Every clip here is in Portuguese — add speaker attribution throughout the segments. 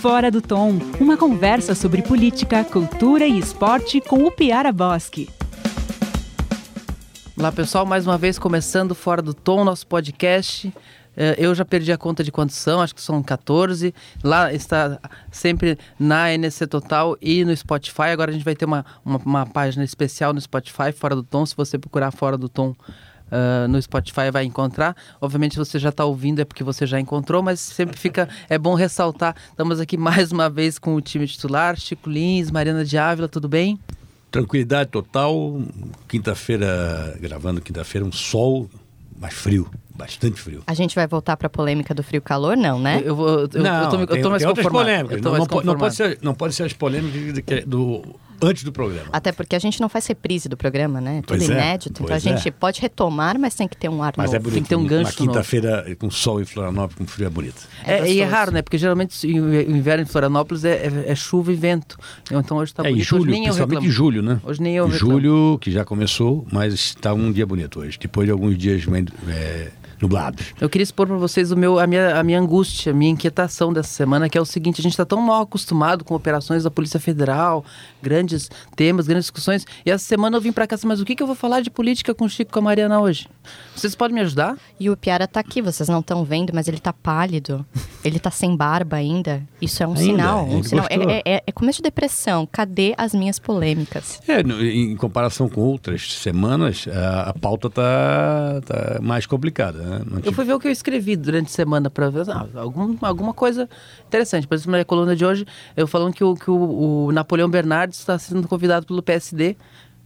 Speaker 1: Fora do Tom, uma conversa sobre política, cultura e esporte com o Piara Bosque.
Speaker 2: Olá pessoal, mais uma vez começando Fora do Tom, nosso podcast. Eh, eu já perdi a conta de quantos são, acho que são 14. Lá está sempre na NC Total e no Spotify. Agora a gente vai ter uma, uma, uma página especial no Spotify, Fora do Tom. Se você procurar Fora do Tom Uh, no Spotify vai encontrar. Obviamente, se você já está ouvindo é porque você já encontrou, mas sempre fica é bom ressaltar. Estamos aqui mais uma vez com o time titular, Chico Lins, Mariana de Ávila, tudo bem?
Speaker 3: Tranquilidade total. Quinta-feira, gravando quinta-feira, um sol mais frio, bastante frio.
Speaker 4: A gente vai voltar para a polêmica do frio-calor, não, né?
Speaker 2: Eu, vou, eu,
Speaker 3: não,
Speaker 2: eu tô, eu tô
Speaker 3: tem,
Speaker 2: mais
Speaker 3: tem outras polêmicas. Não,
Speaker 2: mais
Speaker 3: não, não, pode ser, não pode ser as polêmicas do antes do programa.
Speaker 4: Até porque a gente não faz reprise do programa, né? Tudo
Speaker 3: Pois é,
Speaker 4: inédito. Então a
Speaker 3: é.
Speaker 4: gente pode retomar, mas tem que ter um ar
Speaker 3: Mas
Speaker 4: novo.
Speaker 3: é bonito.
Speaker 2: Tem que ter um gancho
Speaker 3: Na quinta-feira, com sol em Florianópolis, com frio é bonito.
Speaker 4: É
Speaker 2: É, e é raro, né? Porque geralmente o inverno em Florianópolis é, é- é chuva e vento. Então hoje está
Speaker 3: é,
Speaker 2: bonito.
Speaker 3: em julho,
Speaker 2: hoje nem
Speaker 3: principalmente em julho, né?
Speaker 2: Hoje nem eu
Speaker 3: Em
Speaker 2: reclamo.
Speaker 3: julho, que já começou, mas está um dia bonito hoje. Depois de alguns dias é, nublados.
Speaker 2: Eu queria expor para vocês o meu, a, minha, a minha angústia, a minha inquietação dessa semana, que é o seguinte: a gente está tão mal acostumado com operações da Polícia Federal, grandes temas, grandes discussões. E essa semana eu vim para cá, assim, mas o que, que eu vou falar de política com o Chico e com a Mariana hoje? Vocês podem me ajudar?
Speaker 4: E o Piara tá aqui, vocês não estão vendo, mas ele tá pálido. ele tá sem barba ainda. Isso é um
Speaker 3: Ainda?
Speaker 4: sinal. Um sinal.
Speaker 3: gostou?
Speaker 4: É, é- é começo de depressão. Cadê as minhas polêmicas?
Speaker 3: É, em comparação com outras semanas, a, a pauta está tá mais complicada. Né? Não
Speaker 2: Eu
Speaker 3: tive-
Speaker 2: fui ver o que eu escrevi durante a semana para ver ah, algum, alguma coisa interessante. Por exemplo, na coluna de hoje, eu falando que o, que o, o Napoleão Bernardes está sendo convidado pelo PSD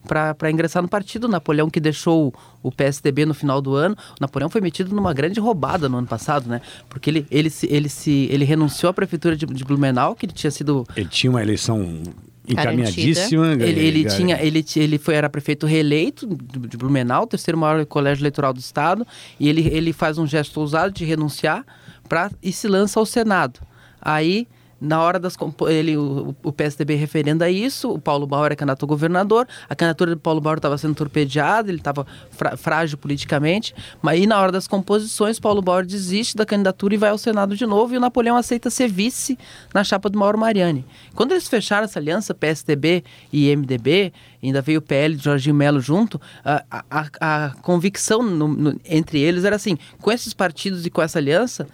Speaker 2: para ingressar no partido. O Napoleão que deixou o PSDB no final do ano. O Napoleão foi metido numa grande roubada no ano passado, né? Porque ele, ele, se, ele, se, ele renunciou à prefeitura de, de Blumenau, que ele tinha sido
Speaker 3: Ele tinha uma eleição encaminhadíssima.
Speaker 2: ele, ele
Speaker 3: gar-
Speaker 2: tinha, ele, ele foi, era prefeito reeleito de, de Blumenau, terceiro maior colégio eleitoral do estado, e ele, ele faz um gesto ousado de renunciar pra, e se lança ao Senado. Aí, na hora das. Ele, o, o PSDB referenda isso, o Paulo Bauer é candidato a governador, a candidatura do Paulo Bauer estava sendo torpedeada, ele estava frágil politicamente, mas aí na hora das composições, Paulo Bauer desiste da candidatura e vai ao Senado de novo, e o Napoleão aceita ser vice na chapa do Mauro Mariani. Quando eles fecharam essa aliança, PSDB e MDB, ainda veio o PL de Jorginho Melo junto, a, a- a- a convicção no- no- entre eles era assim: com esses partidos e com essa aliança,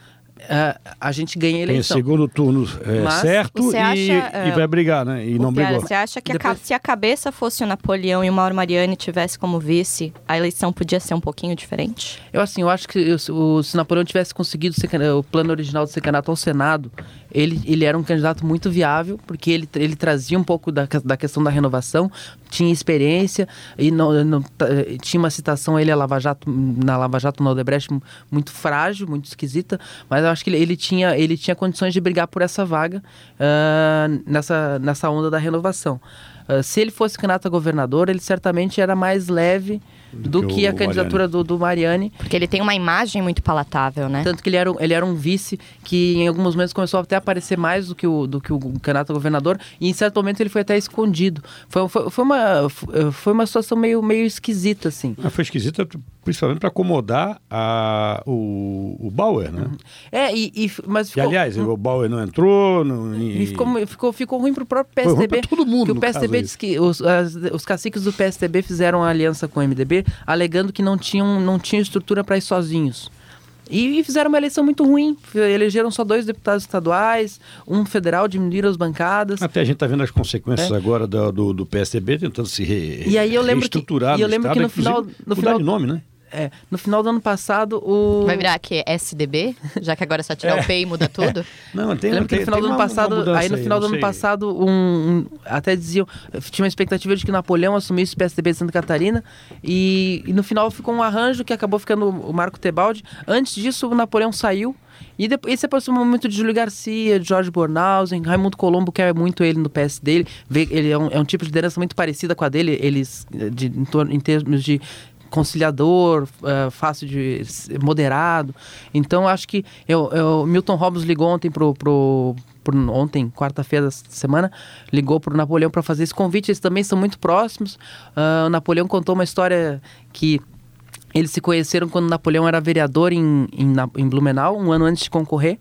Speaker 2: a, a gente ganha a
Speaker 3: Tem
Speaker 2: eleição.
Speaker 3: segundo turno é,
Speaker 2: Mas
Speaker 3: certo e,
Speaker 4: acha,
Speaker 3: e vai brigar, né? E não
Speaker 4: O
Speaker 3: brigou.
Speaker 4: você acha que a
Speaker 2: Depois-
Speaker 4: ca- se a cabeça fosse o Napoleão e o Mauro Mariani tivesse como vice, a eleição podia ser um pouquinho diferente?
Speaker 2: Eu assim, eu acho que o, o- se Napoleão tivesse conseguido ser o plano original de ser candidato ao Senado, ele, ele era um candidato muito viável, porque ele, ele trazia um pouco da, da questão da renovação, tinha experiência e não, não- tá, tinha uma citação ele a Lava Jato, na Lava Jato no Odebrecht muito frágil, muito esquisita, mas eu acho que ele, ele tinha, ele tinha condições de brigar por essa vaga ah, nessa, nessa onda da renovação. Ah, se ele fosse candidato a governador, ele certamente era mais leve do,
Speaker 3: que
Speaker 2: a candidatura do, do Mariani.
Speaker 4: Porque ele tem uma imagem muito palatável, né?
Speaker 2: Tanto que ele era, um, ele era um vice que em alguns momentos começou até a aparecer mais do que o, do que o candidato a governador e em certo momento ele foi até escondido. Foi, foi, foi uma, foi uma situação meio, meio esquisita, assim.
Speaker 3: Ah, foi esquisita, principalmente para acomodar a, o, o Bauer, né?
Speaker 2: É, e, e- mas
Speaker 3: E,
Speaker 2: ficou,
Speaker 3: aliás, o Bauer não entrou. Não,
Speaker 2: e ficou, ficou, ficou ruim pro próprio
Speaker 3: Foi ruim
Speaker 2: PSDB.
Speaker 3: todo mundo,
Speaker 2: que o PSDB disse que os, as- os caciques do PSDB fizeram uma aliança com o MDB, alegando que não tinham, não tinham estrutura para ir sozinhos. E, e fizeram uma eleição muito ruim. Elegeram só dois deputados estaduais, um federal, diminuíram as bancadas.
Speaker 3: Até a gente está vendo as consequências
Speaker 2: É.
Speaker 3: agora do, do, do PSDB tentando se re,
Speaker 2: E aí eu lembro que-
Speaker 3: reestruturar
Speaker 2: e eu
Speaker 3: no
Speaker 2: lembro que
Speaker 3: Estado,
Speaker 2: no final- no final-
Speaker 3: de nome, né?
Speaker 2: É, no final do ano passado, o.
Speaker 4: Vai virar aqui SDB? Já que agora é só tirar o P e muda tudo?
Speaker 3: Não, tem,
Speaker 2: Lembra que
Speaker 3: tem-
Speaker 2: no final
Speaker 3: tem
Speaker 2: do ano
Speaker 3: uma- uma
Speaker 2: passado,
Speaker 3: mudança
Speaker 2: aí no final do
Speaker 3: não
Speaker 2: ano
Speaker 3: sei.
Speaker 2: passado, um, um- até diziam, tinha uma expectativa de que Napoleão assumisse o PSDB de Santa Catarina e, e no final ficou um arranjo que acabou ficando o Marco Tebaldi. Antes disso, o Napoleão saiu e depois se aproximou muito de Júlio Garcia, de Jorge Bornhausen, Raimundo Colombo quer muito ele no PSD, ele, vê- ele é, um, é um tipo de liderança muito parecida com a dele, eles de, em, torno- em termos de conciliador, eh, fácil de moderado. Então acho que eu, eu- Milton Robbins ligou ontem pro, pro, pro- ontem, quarta-feira da semana, ligou pro Napoleão para fazer esse convite. Eles também são muito próximos. Ah, o Napoleão contou uma história que eles se conheceram quando Napoleão era vereador em, em, em Blumenau, um ano antes de concorrer.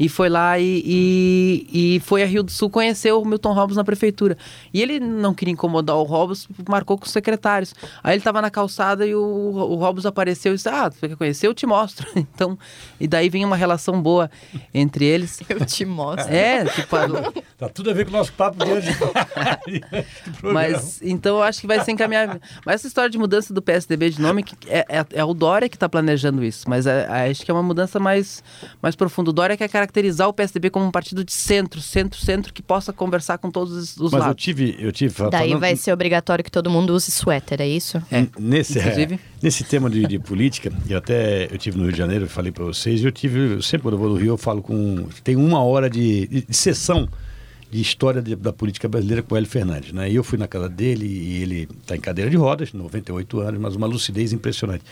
Speaker 2: E foi lá e, e, e foi a Rio do Sul conhecer o Milton Robbins na prefeitura. E ele não queria incomodar o Robbins, marcou com os secretários. Aí ele estava na calçada e o, o Robbins apareceu e disse: Ah, você quer conhecer? Eu te mostro. Então, e daí vem uma relação boa entre eles.
Speaker 4: Eu te mostro.
Speaker 2: É, tipo, a-
Speaker 3: Tá tudo a ver com o nosso papo de hoje.
Speaker 2: Mas então eu acho que vai se encaminhar. Mas essa história de mudança do PSDB de nome que é, é, é o Dória que está planejando isso. Mas é- é- acho que é uma mudança mais, mais profunda. O Dória quer caracterizar o PSDB como um partido de centro, centro, centro, que possa conversar com todos os- os
Speaker 3: Mas eu
Speaker 2: lados.
Speaker 3: tive, eu tive
Speaker 4: Daí
Speaker 3: falando-
Speaker 4: vai ser obrigatório que todo mundo use suéter, é isso?
Speaker 2: É,
Speaker 3: nesse, é,
Speaker 2: inclusive.
Speaker 3: nesse tema de, de política, eu até eu tive no Rio de Janeiro, eu falei para vocês, eu tive, sempre quando eu vou no Rio, eu falo com. Tem uma hora de, de, de sessão de história de- da política brasileira com o Hélio Fernandes. Né? E eu fui na casa dele e ele está em cadeira de rodas, 98 anos, mas uma lucidez impressionante.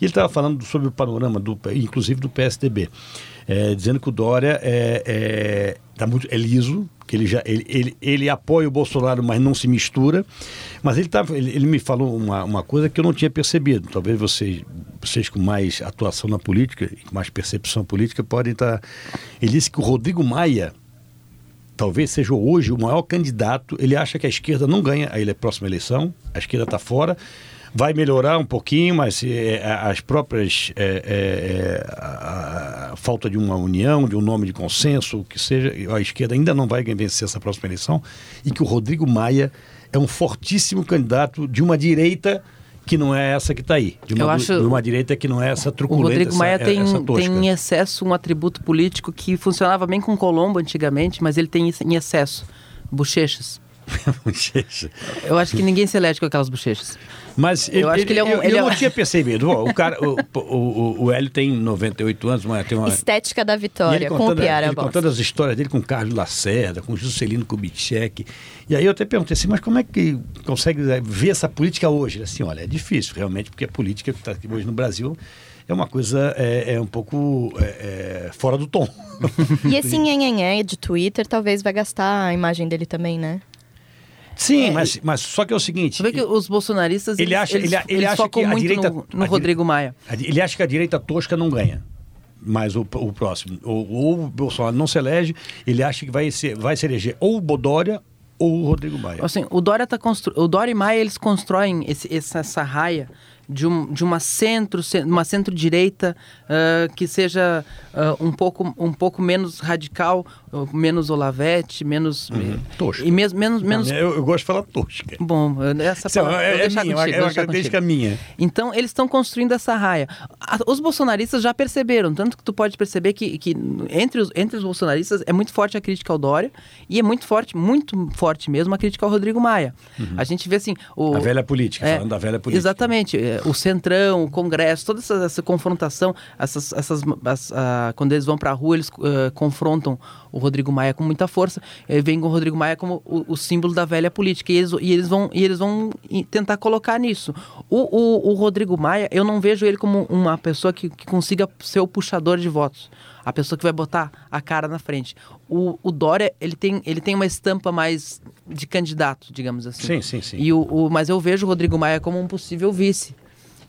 Speaker 3: E ele estava falando sobre o panorama, do, inclusive do PSDB, é, dizendo que o Dória é, é, tá muito, é liso, que ele, já, ele, ele, ele apoia o Bolsonaro, mas não se mistura. Mas ele, tava, ele, ele me falou uma, uma coisa que eu não tinha percebido. Talvez vocês, vocês com mais atuação na política com mais percepção política podem estar. Ele disse que o Rodrigo Maia talvez seja hoje o maior candidato. Ele acha que a esquerda não ganha a ele- a próxima eleição, a esquerda está fora. Vai melhorar um pouquinho, mas é, a- as próprias. é, a, a falta de uma união, de um nome de consenso, o que seja, a esquerda ainda não vai vencer essa próxima eleição. E que o Rodrigo Maia é um fortíssimo candidato de uma direita que não é essa que está aí. De uma,
Speaker 2: Eu acho-
Speaker 3: de uma direita que não é essa
Speaker 2: O
Speaker 3: truculenta.
Speaker 2: Rodrigo
Speaker 3: essa-
Speaker 2: Maia
Speaker 3: é-
Speaker 2: tem,
Speaker 3: essa
Speaker 2: tem em excesso um atributo político que funcionava bem com Colombo antigamente, mas ele tem em excesso. Bochechas. Eu acho que ninguém se elege com aquelas bochechas.
Speaker 3: Mas
Speaker 2: Eu acho que ele é um-
Speaker 3: eu,
Speaker 2: ele
Speaker 3: eu
Speaker 2: é
Speaker 3: não tinha percebido. O, cara, o, o, o, o Hélio tem 98 anos, mas tem uma.
Speaker 4: Estética da
Speaker 3: ele
Speaker 4: vitória, com o
Speaker 3: contando,
Speaker 4: Piara
Speaker 3: ele contando as histórias dele com Carlos Lacerda, com Juscelino Kubitschek. E aí eu até perguntei assim, mas como é que consegue eh, ver essa política hoje? Ele Assim, olha, é difícil realmente, porque a política que está aqui hoje no Brasil é uma coisa é, é um pouco é, é, fora do tom.
Speaker 4: E esse nhenhenhé de Twitter talvez vai gastar a imagem dele também, né?
Speaker 3: Sim,
Speaker 2: É,
Speaker 3: mas, mas só que é o seguinte.
Speaker 2: Você vê que os bolsonaristas
Speaker 3: Ele
Speaker 2: eles,
Speaker 3: acha-
Speaker 2: eles,
Speaker 3: ele- ele
Speaker 2: eles
Speaker 3: acha que a direita-
Speaker 2: no,
Speaker 3: a
Speaker 2: no
Speaker 3: dire-
Speaker 2: Rodrigo Maia.
Speaker 3: Ele acha que a direita tosca não ganha. Mas o, o próximo, ou, ou o Bolsonaro não se elege, ele acha que vai, ser, vai se eleger ou o Bodória ou o Rodrigo Maia.
Speaker 2: Assim, o Dória tá constru... o Dória e Maia eles constroem esse, essa, essa raia de, um, de uma centro, ce- uma centro-direita ah, que seja ah, um, pouco, um pouco menos radical, ah, menos Olavete, menos
Speaker 3: tosca.
Speaker 2: e menos menos
Speaker 3: eu, eu gosto de falar tosca.
Speaker 2: bom. essa
Speaker 3: Isso
Speaker 2: palavra,
Speaker 3: é, é minha,
Speaker 2: contigo,
Speaker 3: é uma característica minha.
Speaker 2: Então, eles estão construindo essa raia. Os bolsonaristas já perceberam, tanto que tu pode perceber que, que entre, os, entre os bolsonaristas é muito forte a crítica ao Dória e é muito forte, muito forte mesmo a crítica ao Rodrigo Maia. A gente vê assim... O,
Speaker 3: Uhum. A velha política,
Speaker 2: é,
Speaker 3: falando da velha política.
Speaker 2: Exatamente. É, O Centrão, o Congresso, toda essa, essa confrontação, essas, essas, as- ah, quando eles vão para a rua, eles ah, confrontam o Rodrigo Maia com muita força. E vem com o Rodrigo Maia como o, o símbolo da velha política. E eles, e eles vão, e eles vão tentar colocar nisso. O, o, o Rodrigo Maia, eu não vejo ele como uma pessoa que, que consiga ser o puxador de votos. A pessoa que vai botar a cara na frente. O, o Dória, ele tem, ele tem uma estampa mais de candidato, digamos assim.
Speaker 3: Sim, sim, sim.
Speaker 2: E o, o- mas eu vejo o Rodrigo Maia como um possível vice.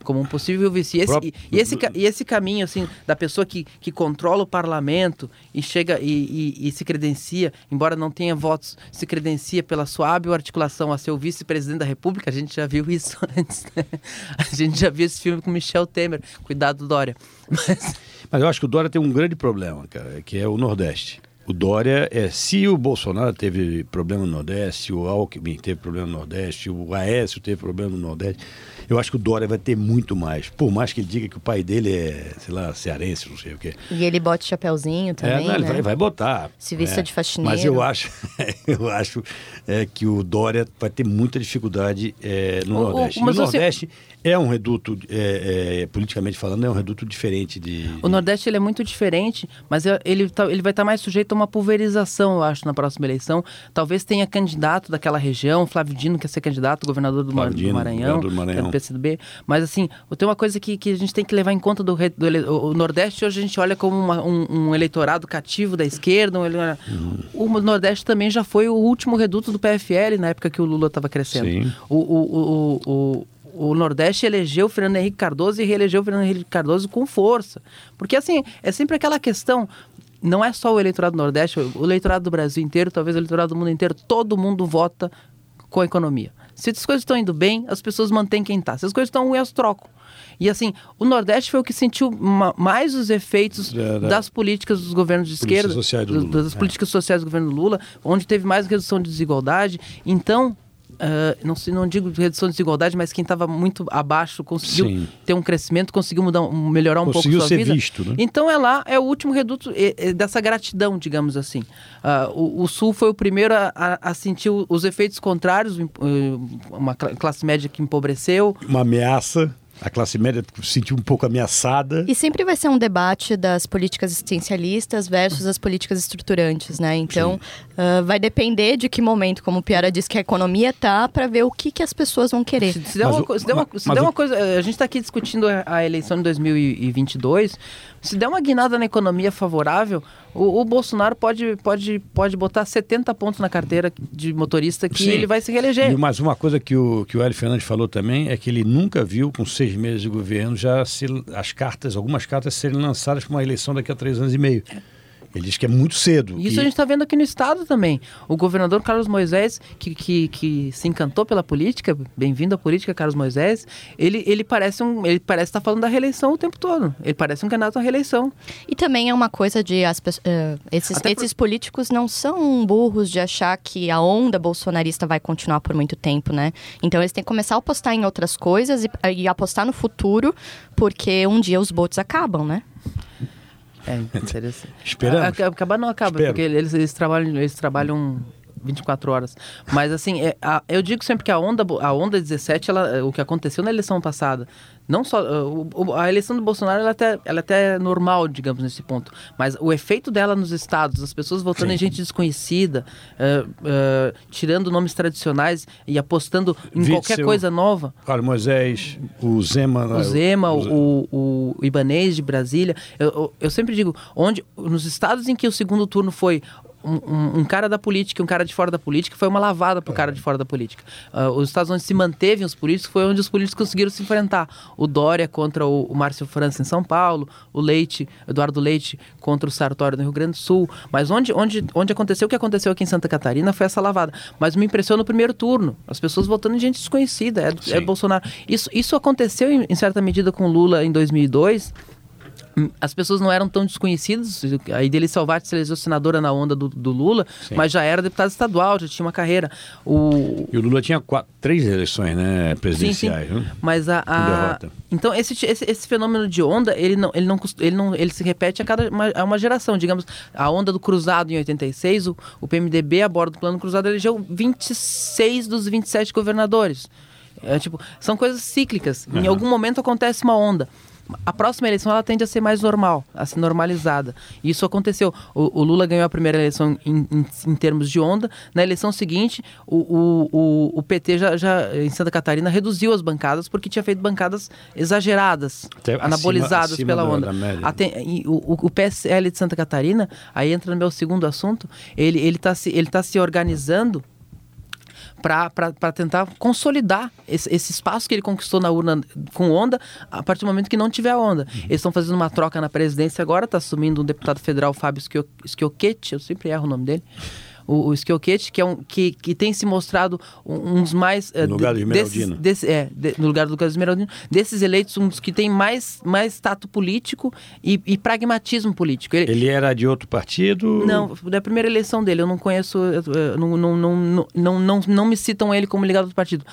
Speaker 2: Como um possível vice. E esse, e, e esse, e esse caminho, assim, da pessoa que, que controla o parlamento e chega e, e- e se credencia, embora não tenha votos, se credencia pela sua hábil articulação a ser o vice-presidente da República, a gente já viu isso antes. né? A gente já viu esse filme com Michel Temer. Cuidado, Dória. Mas,
Speaker 3: Mas eu acho que o Dória tem um grande problema, cara, que é o Nordeste. O Dória, é, se o Bolsonaro teve problema no Nordeste, o Alckmin teve problema no Nordeste, o Aécio teve problema no Nordeste, eu acho que o Dória vai ter muito mais. Por mais que ele diga que o pai dele é, sei lá, cearense, não sei o quê.
Speaker 4: E ele bota chapéuzinho
Speaker 3: É,
Speaker 4: também,
Speaker 3: não, ele
Speaker 4: né?
Speaker 3: vai, vai botar.
Speaker 4: Se vista
Speaker 3: é.
Speaker 4: de faxineiro.
Speaker 3: Mas eu acho, eu acho é, que o Dória vai ter muita dificuldade é, no
Speaker 2: O- o-
Speaker 3: Nordeste. E
Speaker 2: mas
Speaker 3: o
Speaker 2: você-
Speaker 3: Nordeste é um reduto, é, é, politicamente falando, é um reduto diferente de.
Speaker 2: O Nordeste ele é muito diferente, mas ele, tá- ele vai estar mais sujeito a uma pulverização, eu acho, na próxima eleição. Talvez tenha candidato daquela região, Flávio Dino quer ser candidato, governador do, Mar-
Speaker 3: Flávio
Speaker 2: do
Speaker 3: Dino,
Speaker 2: Maranhão,
Speaker 3: governador do Maranhão.
Speaker 2: é do PCdoB. Mas assim, tem uma coisa que, que a gente tem que levar em conta do, do o Nordeste hoje a gente olha como uma- um, um eleitorado cativo da esquerda. um ele- O Nordeste também já foi o último reduto do PFL na época que o Lula estava crescendo.
Speaker 3: Sim.
Speaker 2: O, o, o, o, o Nordeste elegeu o Fernando Henrique Cardoso e reelegeu o Fernando Henrique Cardoso com força. Porque, assim, é sempre aquela questão. não é só o eleitorado do Nordeste, o eleitorado do Brasil inteiro, talvez o eleitorado do mundo inteiro, todo mundo vota com a economia. Se as coisas estão indo bem, as pessoas mantêm quem está. Se as coisas estão ruins, elas trocam. E assim, o Nordeste foi o que sentiu ma mais os efeitos
Speaker 3: Da- da-
Speaker 2: das políticas dos governos de esquerda,
Speaker 3: do
Speaker 2: das
Speaker 3: é.
Speaker 2: políticas sociais do governo Lula, onde teve mais redução de desigualdade. Então, ah, não, não digo redução de desigualdade, mas quem estava muito abaixo conseguiu
Speaker 3: Sim.
Speaker 2: ter um crescimento, conseguiu mudar, melhorar um
Speaker 3: Conseguiu
Speaker 2: pouco sua
Speaker 3: ser
Speaker 2: vida.
Speaker 3: visto, né?
Speaker 2: Então é lá, é o último reduto eh, eh, dessa gratidão, digamos assim. Ah, o, o Sul foi o primeiro a, a- a sentir os efeitos contrários, eh, uma cla- classe média que empobreceu.
Speaker 3: Uma ameaça, a classe média se sentiu um pouco ameaçada.
Speaker 4: E sempre vai ser um debate das políticas existencialistas versus as políticas estruturantes, né? Então, ah, vai depender de que momento, como o Piara disse, que a economia tá, para ver o que, que as pessoas vão querer.
Speaker 2: Se, se der, uma,
Speaker 3: o-
Speaker 2: se der, uma, se der
Speaker 3: o-
Speaker 2: uma coisa, eh, a gente está aqui discutindo a, a eleição de 2022. Se der uma guinada na economia favorável, o, o Bolsonaro pode, pode, pode botar 70 pontos na carteira de motorista que
Speaker 3: Sim.
Speaker 2: ele vai se reeleger.
Speaker 3: E mais uma coisa que o, que o Hélio Fernandes falou também é que ele nunca viu, com seis meses de governo, já se, as cartas, algumas cartas serem lançadas para uma eleição daqui a três anos e meio. Ele diz que é muito cedo.
Speaker 2: Isso
Speaker 3: que-
Speaker 2: a gente está vendo aqui no estado também. O governador Carlos Moisés, que, que, que se encantou pela política, bem-vindo à política, Carlos Moisés, ele, ele parece um, ele parece estar falando da reeleição o tempo todo. Ele parece um candidato à reeleição.
Speaker 4: E também é uma coisa de as pessoas, eh, esses,
Speaker 2: Até por-
Speaker 4: esses políticos não são burros de achar que a onda bolsonarista vai continuar por muito tempo, né? Então eles têm que começar a apostar em outras coisas e, e apostar no futuro, porque um dia os botes acabam, né?
Speaker 2: É interessante.
Speaker 3: Esperamos.
Speaker 2: Acabar não acaba,
Speaker 3: Espero.
Speaker 2: porque eles, eles trabalham, eles trabalham 24 horas. Mas assim, é, a- eu digo sempre que a onda, a onda 17, ela, o que aconteceu na eleição passada, não só o- o- a eleição do Bolsonaro, ela é até, ela é até normal, digamos nesse ponto. Mas o efeito dela nos estados, as pessoas votando
Speaker 3: Sim.
Speaker 2: em gente desconhecida, uh, uh, tirando nomes tradicionais e apostando em qualquer coisa nova.
Speaker 3: Carlos Moisés, o Zema.
Speaker 2: O Zema, o, o, o Ibanês de Brasília. Eu, eu, eu sempre digo, onde nos estados em que o segundo turno foi um, um- cara da política e um cara de fora da política, foi uma lavada pro cara de fora da política. Ah, os estados onde se manteve os políticos foi onde os políticos conseguiram se enfrentar. O Dória contra o, o Márcio França em São Paulo, o Leite, Eduardo Leite contra o Sartório no Rio Grande do Sul. Mas onde, onde, onde aconteceu o que aconteceu aqui em Santa Catarina foi essa lavada. Mas me impressionou no primeiro turno. As pessoas votando em gente desconhecida. É, é. Bolsonaro. Isso, isso aconteceu em, em certa medida com Lula em 2002. As pessoas não eram tão desconhecidas. A Ideli Salvati se elegeu senadora na onda do, do Lula,
Speaker 3: Sim.
Speaker 2: mas já era deputada estadual, já tinha uma carreira. O,
Speaker 3: E o Lula tinha quatro, três eleições né,
Speaker 2: Sim, sim.
Speaker 3: presidenciais. né?
Speaker 2: Mas a, a- então esse, esse, esse fenômeno de onda ele não ele não ele não ele se repete a cada uma, a uma geração digamos a onda do cruzado em 86 o, o PMDB a bordo do plano cruzado elegeu 26 dos 27 governadores é, tipo são coisas cíclicas em
Speaker 3: Aham.
Speaker 2: algum momento acontece uma onda a próxima eleição ela tende a ser mais normal, a ser normalizada. E isso aconteceu. O, o Lula ganhou a primeira eleição em, em- em termos de onda. Na eleição seguinte, o, o, o, PT já, já, em Santa Catarina, reduziu as bancadas porque tinha feito bancadas exageradas,
Speaker 3: Até acima-
Speaker 2: anabolizadas
Speaker 3: acima
Speaker 2: pela
Speaker 3: da-
Speaker 2: onda. Até- o, o- PSL de Santa Catarina, aí entra no meu segundo assunto, ele ele está se, ele tá se organizando para tentar consolidar esse, esse espaço que ele conquistou na urna com onda a partir do momento que não tiver onda. Eles estão fazendo uma troca na presidência agora, está assumindo um deputado federal, Fábio Schio- Schiochetti, eu sempre erro o nome dele. O, o que, é um, que, que tem se mostrado um, uns mais... eh,
Speaker 3: No lugar do
Speaker 2: de- desses-
Speaker 3: Esmeraldino.
Speaker 2: desse- é, de- no lugar do Lucas Esmeraldino, desses eleitos, um dos que tem mais, mais tato político e, e pragmatismo político. Ele,
Speaker 3: Ele era de outro partido?
Speaker 2: não, da primeira eleição dele, eu não conheço, eu, eu, não, não, não, não, não, não, me citam ele como ligado do partido.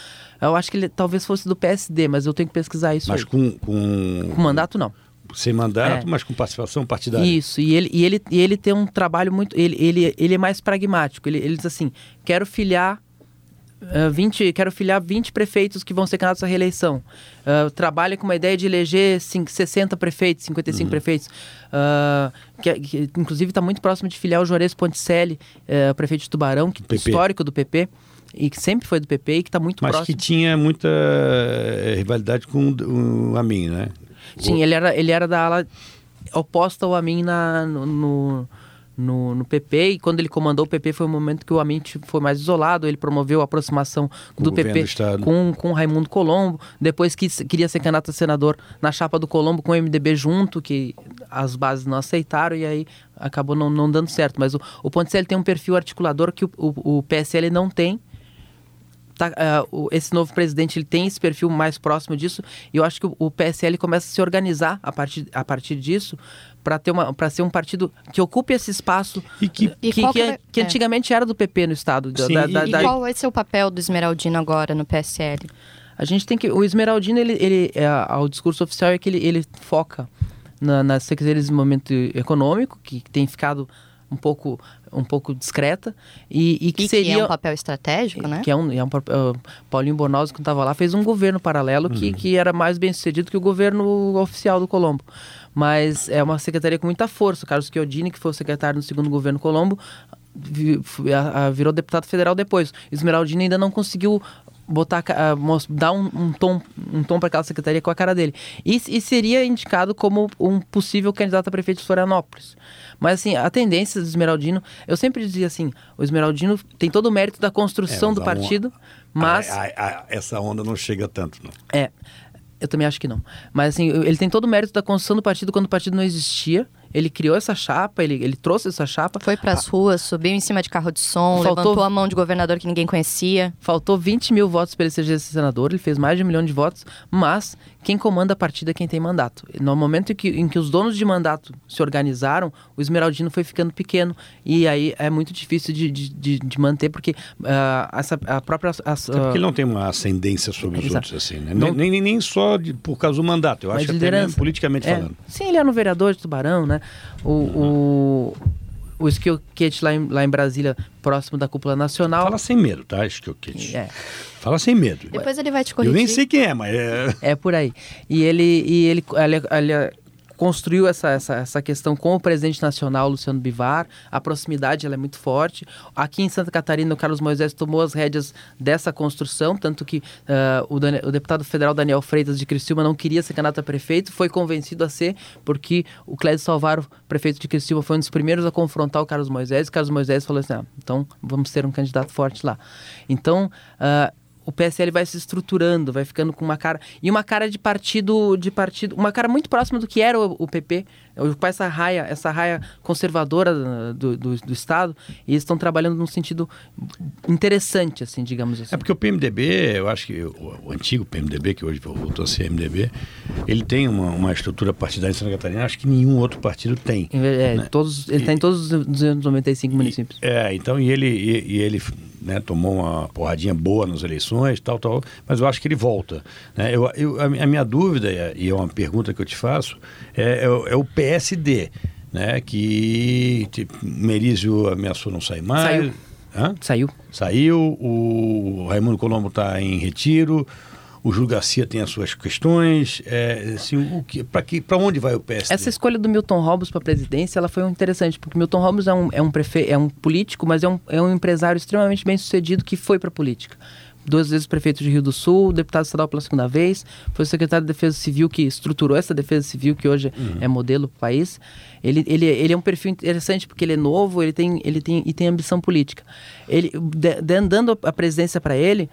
Speaker 2: Eu acho que ele talvez fosse do PSD, mas eu tenho que pesquisar isso
Speaker 3: Mas com, com,
Speaker 2: Com mandato, não.
Speaker 3: Sem mandato,
Speaker 2: É.
Speaker 3: mas com participação partidária.
Speaker 2: Isso, e ele, e ele, e ele tem um trabalho muito. Ele, ele, ele é mais pragmático. Ele, ele diz assim: quero filiar. ah, 20, quero filiar 20 prefeitos que vão ser candidatos à reeleição. Ah, trabalha com uma ideia de eleger cin- 60 prefeitos, 55
Speaker 3: Uhum.
Speaker 2: prefeitos. Ah, que, que, inclusive está muito próximo de filiar o Juarez Ponticelli, eh, prefeito de Tubarão, que,
Speaker 3: PP.
Speaker 2: histórico do PP, e que sempre foi do PP e que está muito
Speaker 3: Mas
Speaker 2: próximo.
Speaker 3: que tinha muita eh, rivalidade com o Amin, né?
Speaker 2: Sim, ele era, ele era da ala oposta ao Amin na, no, no, no, PP e quando ele comandou o PP foi o momento que o Amit foi mais isolado, ele promoveu a aproximação
Speaker 3: Com o
Speaker 2: do PP
Speaker 3: do
Speaker 2: com, com Raimundo Colombo, depois que queria ser candidato a senador na chapa do Colombo com o MDB junto, que as bases não aceitaram e aí acabou não, não dando certo. Mas o, o Ponticelli tem um perfil articulador que o, o, o PSL não tem. Tá, o- esse novo presidente ele tem esse perfil mais próximo disso e eu acho que o, o PSL começa a se organizar a partir, a partir disso para ter uma para ser um partido que ocupe esse espaço
Speaker 3: E que
Speaker 4: E
Speaker 2: que,
Speaker 4: qual
Speaker 2: que,
Speaker 4: que vai-
Speaker 2: que
Speaker 4: é.
Speaker 2: antigamente era do PP no estado
Speaker 3: Sim,
Speaker 2: da-
Speaker 3: e-
Speaker 2: da-
Speaker 4: E
Speaker 2: da-
Speaker 4: qual vai ser o papel do Esmeraldino agora no PSL?
Speaker 2: a gente tem que. O Esmeraldino, ele, ele é, o discurso oficial é que ele, ele foca na, nas secretarias de desenvolvimento econômico, que tem ficado um pouco, um pouco discreta, e, e que
Speaker 4: E
Speaker 2: seria.
Speaker 4: que é um papel estratégico, né?
Speaker 2: Que é um, é um ah, Paulinho Bornoz, que estava lá, fez um governo paralelo que, que era mais bem sucedido que o governo oficial do Colombo. Mas é uma secretaria com muita força. O Carlos Chiodini, que foi o secretário no segundo governo Colombo, vi- fu- a- a- virou deputado federal depois. Esmeraldino ainda não conseguiu botar mos- dar um, um tom um tom para aquela secretaria com a cara dele e, e seria indicado como um possível candidato a prefeito de Florianópolis mas assim a tendência do Esmeraldino eu sempre dizia assim o Esmeraldino tem todo o mérito da construção
Speaker 3: É,
Speaker 2: do
Speaker 3: on-
Speaker 2: partido mas
Speaker 3: a- a- a- essa onda não chega tanto, não.
Speaker 2: é, eu também acho que não. Mas assim, ele tem todo o mérito da construção do partido quando o partido não existia. Ele criou essa chapa, ele, ele trouxe essa chapa.
Speaker 4: Foi pras ruas, subiu em cima de carro de som,
Speaker 2: Faltou-
Speaker 4: levantou a mão de governador que ninguém conhecia.
Speaker 2: Faltou 20 mil votos para ele ser senador, ele fez mais de um milhão de votos, mas quem comanda a partida é quem tem mandato. No momento em que, em que os donos de mandato se organizaram, o Esmeraldino foi ficando pequeno e aí é muito difícil de, de, de, de manter, porque ah, essa, a própria... as-
Speaker 3: Até
Speaker 2: ah,
Speaker 3: porque ele não tem uma ascendência sobre os
Speaker 2: Exato.
Speaker 3: outros, assim, né?
Speaker 2: Não-
Speaker 3: Nem, nem, nem só de- por causa do mandato, eu
Speaker 2: Mas
Speaker 3: acho que até
Speaker 2: liderança.
Speaker 3: mesmo politicamente
Speaker 2: É.
Speaker 3: falando.
Speaker 2: Sim, ele era um vereador de Tubarão, né? O, o, o Skillet lá em, lá em Brasília, próximo da cúpula nacional.
Speaker 3: Fala sem medo, tá? Eu quis.
Speaker 2: É,
Speaker 3: Fala sem medo.
Speaker 4: Depois ele vai te
Speaker 3: Eu
Speaker 4: corrigir.
Speaker 3: nem sei quem é, mas é.
Speaker 2: é por aí. E ele, e ele, ele, ele construiu essa, essa, essa questão com o presidente nacional, Luciano Bivar. A proximidade ela é muito forte. Aqui em Santa Catarina, o Carlos Moisés tomou as rédeas dessa construção, tanto que ah, o, o deputado federal Daniel Freitas de Criciúma não queria ser candidato a prefeito, foi convencido a ser, porque o Clédio Salvaro, prefeito de Criciúma, foi um dos primeiros a confrontar o Carlos Moisés. O Carlos Moisés falou assim, ah, então vamos ter um candidato forte lá. Então... ah, o PSL vai se estruturando, vai ficando com uma cara e uma cara de partido, de partido, uma cara muito próxima do que era o, o PP, com essa raia, essa raia conservadora do, do, do estado, e eles estão trabalhando num sentido interessante, assim, digamos assim.
Speaker 3: É porque o PMDB, eu acho que o, o antigo PMDB, que hoje voltou a ser MDB, ele tem uma, uma estrutura partidária em Santa Catarina, acho que nenhum outro partido tem.
Speaker 2: É,
Speaker 3: né?
Speaker 2: todos, ele está em todos os 295 municípios.
Speaker 3: É, então, e ele, e, e ele né, tomou uma porradinha boa nas eleições, tal, tal, mas eu acho que ele volta. Né? Eu, eu, a, mi- a minha dúvida, e é- e é uma pergunta que eu te faço, é, é, o- é o PSD, né, que tipo, Merizio ameaçou não sair mais.
Speaker 2: Saiu.
Speaker 3: Hã?
Speaker 2: Saiu.
Speaker 3: Saiu, o Raimundo Colombo está em retiro, o Júlio Garcia tem as suas questões. É, assim, o que, para que, onde vai o PSD?
Speaker 2: Essa escolha do Milton Robles para a presidência, ela foi interessante, porque Milton Robles é um, é um, prefe... é um político, mas é um, é um empresário extremamente bem sucedido que foi para a política. Duas vezes prefeito de Rio do Sul, deputado estadual pela segunda vez, foi secretário de Defesa Civil que estruturou essa Defesa Civil, que hoje é modelo para o país. Ele, ele, ele é um perfil interessante porque ele é novo ele tem, ele tem, e tem ambição política. Ele, de- de- dando a presidência para ele,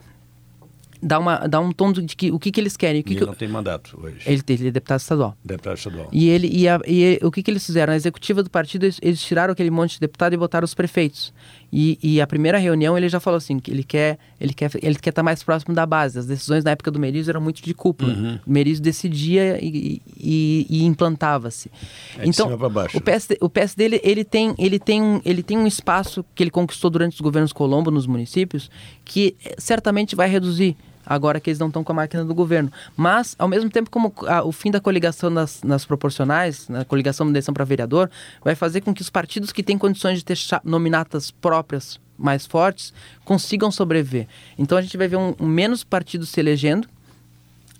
Speaker 2: dá, uma, dá um tom de que, o que, que eles querem. O que
Speaker 3: Ele
Speaker 2: que,
Speaker 3: não tem mandato hoje,
Speaker 2: ele, ele é deputado estadual.
Speaker 3: deputado estadual.
Speaker 2: E ele e, a- e o que, que eles fizeram? Na executiva do partido, eles, eles tiraram aquele monte de deputado e botaram os prefeitos. E, e a primeira reunião ele já falou assim que ele quer ele quer ele quer estar mais próximo da base. As decisões na época do Merizio eram muito de cúpula.
Speaker 3: Uhum.
Speaker 2: O Merizio decidia e, e- e implantava-se.
Speaker 3: É de cima pra baixo,
Speaker 2: o
Speaker 3: né?
Speaker 2: PSD, o PSD ele, ele tem ele tem um, ele tem um espaço que ele conquistou durante os governos Colombo nos municípios que certamente vai reduzir agora que eles não estão com a máquina do governo. Mas, ao mesmo tempo, como a- o fim da coligação nas, nas proporcionais, na coligação de eleição para vereador, vai fazer com que os partidos que têm condições de ter nominatas próprias mais fortes consigam sobreviver. Então a gente vai ver um, um menos partidos se elegendo,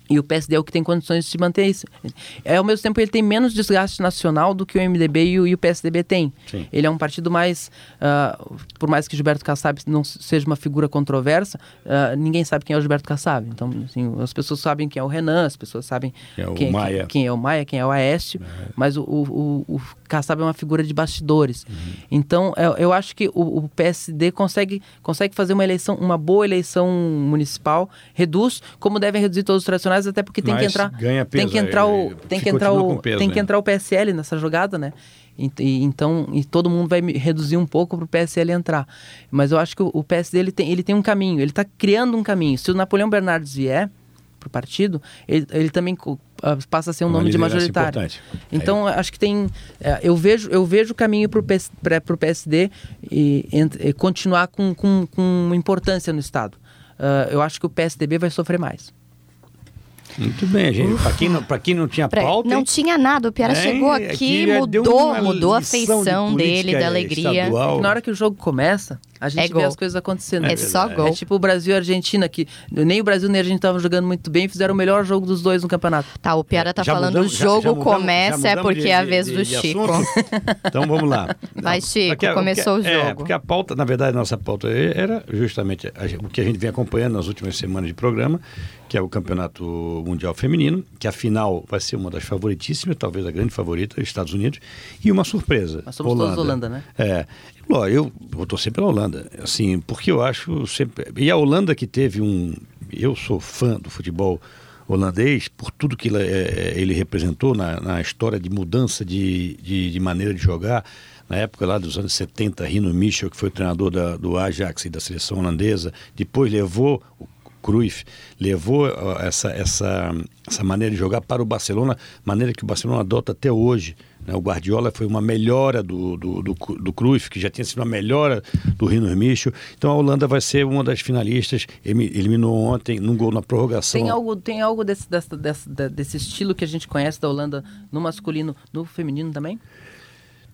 Speaker 2: e o PSD é o que tem condições de se manter isso. É, ao mesmo tempo, ele tem menos desgaste nacional do que o MDB e o, e o PSDB tem.
Speaker 3: Sim.
Speaker 2: Ele é um partido mais, ah, por mais que Gilberto Kassab não seja uma figura controversa, ah, ninguém sabe quem é o Gilberto Kassab. Então, assim, as pessoas sabem quem é o Renan, as pessoas sabem
Speaker 3: Quem é o
Speaker 2: quem,
Speaker 3: Maia.
Speaker 2: quem é o Maia, quem é o Aécio, mas o, o, o, Kassab é uma figura de bastidores. Então, eu, eu acho que o, o PSD consegue, consegue fazer uma eleição, uma boa eleição municipal, reduz, como devem reduzir todos os tradicionais, até porque tem que entrar.
Speaker 3: ganha
Speaker 2: tem
Speaker 3: peso,
Speaker 2: que entrar o.
Speaker 3: é,
Speaker 2: Tem que entrar o.
Speaker 3: peso,
Speaker 2: tem
Speaker 3: né?
Speaker 2: que entrar o PSL nessa jogada, né? E, e- então, e todo mundo vai me- reduzir um pouco para o PSL entrar. Mas eu acho que o, o PSD ele tem, ele tem um caminho, ele está criando um caminho. Se o Napoleão Bernardes vier para o partido, ele, ele também ah, passa a ser um
Speaker 3: Uma
Speaker 2: nome de majoritário.
Speaker 3: importante.
Speaker 2: Então, acho que tem. é, eu vejo eu vejo o caminho para o PSD e, e continuar com, com, com importância no Estado. Ah, eu acho que o PSDB vai sofrer mais.
Speaker 3: Muito bem, gente. Para quem, não- pra quem não tinha pauta.
Speaker 4: não
Speaker 3: hein?
Speaker 4: tinha nada, o Piara
Speaker 3: É,
Speaker 4: chegou
Speaker 3: aqui
Speaker 4: aqui,
Speaker 3: deu
Speaker 4: mudou, mudou a
Speaker 3: lição de
Speaker 4: feição dele, da alegria.
Speaker 3: estadual.
Speaker 2: Na hora que o jogo começa, a gente
Speaker 4: É
Speaker 2: vê
Speaker 4: gol.
Speaker 2: as coisas acontecendo.
Speaker 4: É só gol.
Speaker 2: É tipo o Brasil e a Argentina, que nem o Brasil nem a Argentina estavam jogando muito bem, fizeram o melhor jogo dos dois no campeonato.
Speaker 4: Tá, o Piara tá
Speaker 3: Já
Speaker 4: falando
Speaker 3: mudamos-
Speaker 4: o jogo
Speaker 3: já mudamos- já
Speaker 4: começa, é
Speaker 3: mudamos
Speaker 4: porque
Speaker 3: de-
Speaker 4: é a vez
Speaker 3: de-
Speaker 4: do
Speaker 3: de
Speaker 4: Chico.
Speaker 3: assunto? Então vamos lá.
Speaker 4: Vai, Chico,
Speaker 3: Porque-
Speaker 4: começou
Speaker 3: porque-
Speaker 4: o
Speaker 3: É,
Speaker 4: jogo.
Speaker 3: porque a pauta, na verdade, a nossa pauta era justamente o que a gente vem acompanhando nas últimas semanas de programa, que é o Campeonato Mundial Feminino, que a final vai ser uma das favoritíssimas, talvez a grande favorita, Estados Unidos, e uma surpresa.
Speaker 2: Nós somos todos Holanda, né?
Speaker 3: É. Ló, eu vou torcer pela Holanda, assim, porque eu acho sempre. E a Holanda que teve um. Eu sou fã do futebol holandês por tudo que ele, é, ele representou na, na história de mudança de, de, de maneira de jogar. Na época lá dos anos 70, Rino Michel, que foi o treinador da, do Ajax e da seleção holandesa, depois levou o Cruyff levou essa, essa, essa maneira de jogar para o Barcelona, maneira que o Barcelona adota até hoje. Né? O Guardiola foi uma melhora do, do, do, do Cruyff, que já tinha sido uma melhora do Rino Michel. Então a Holanda vai ser uma das finalistas. Eliminou ontem num gol na prorrogação.
Speaker 2: Tem algo, tem algo desse, dessa- da- desse estilo que a gente conhece da Holanda no masculino, no feminino também?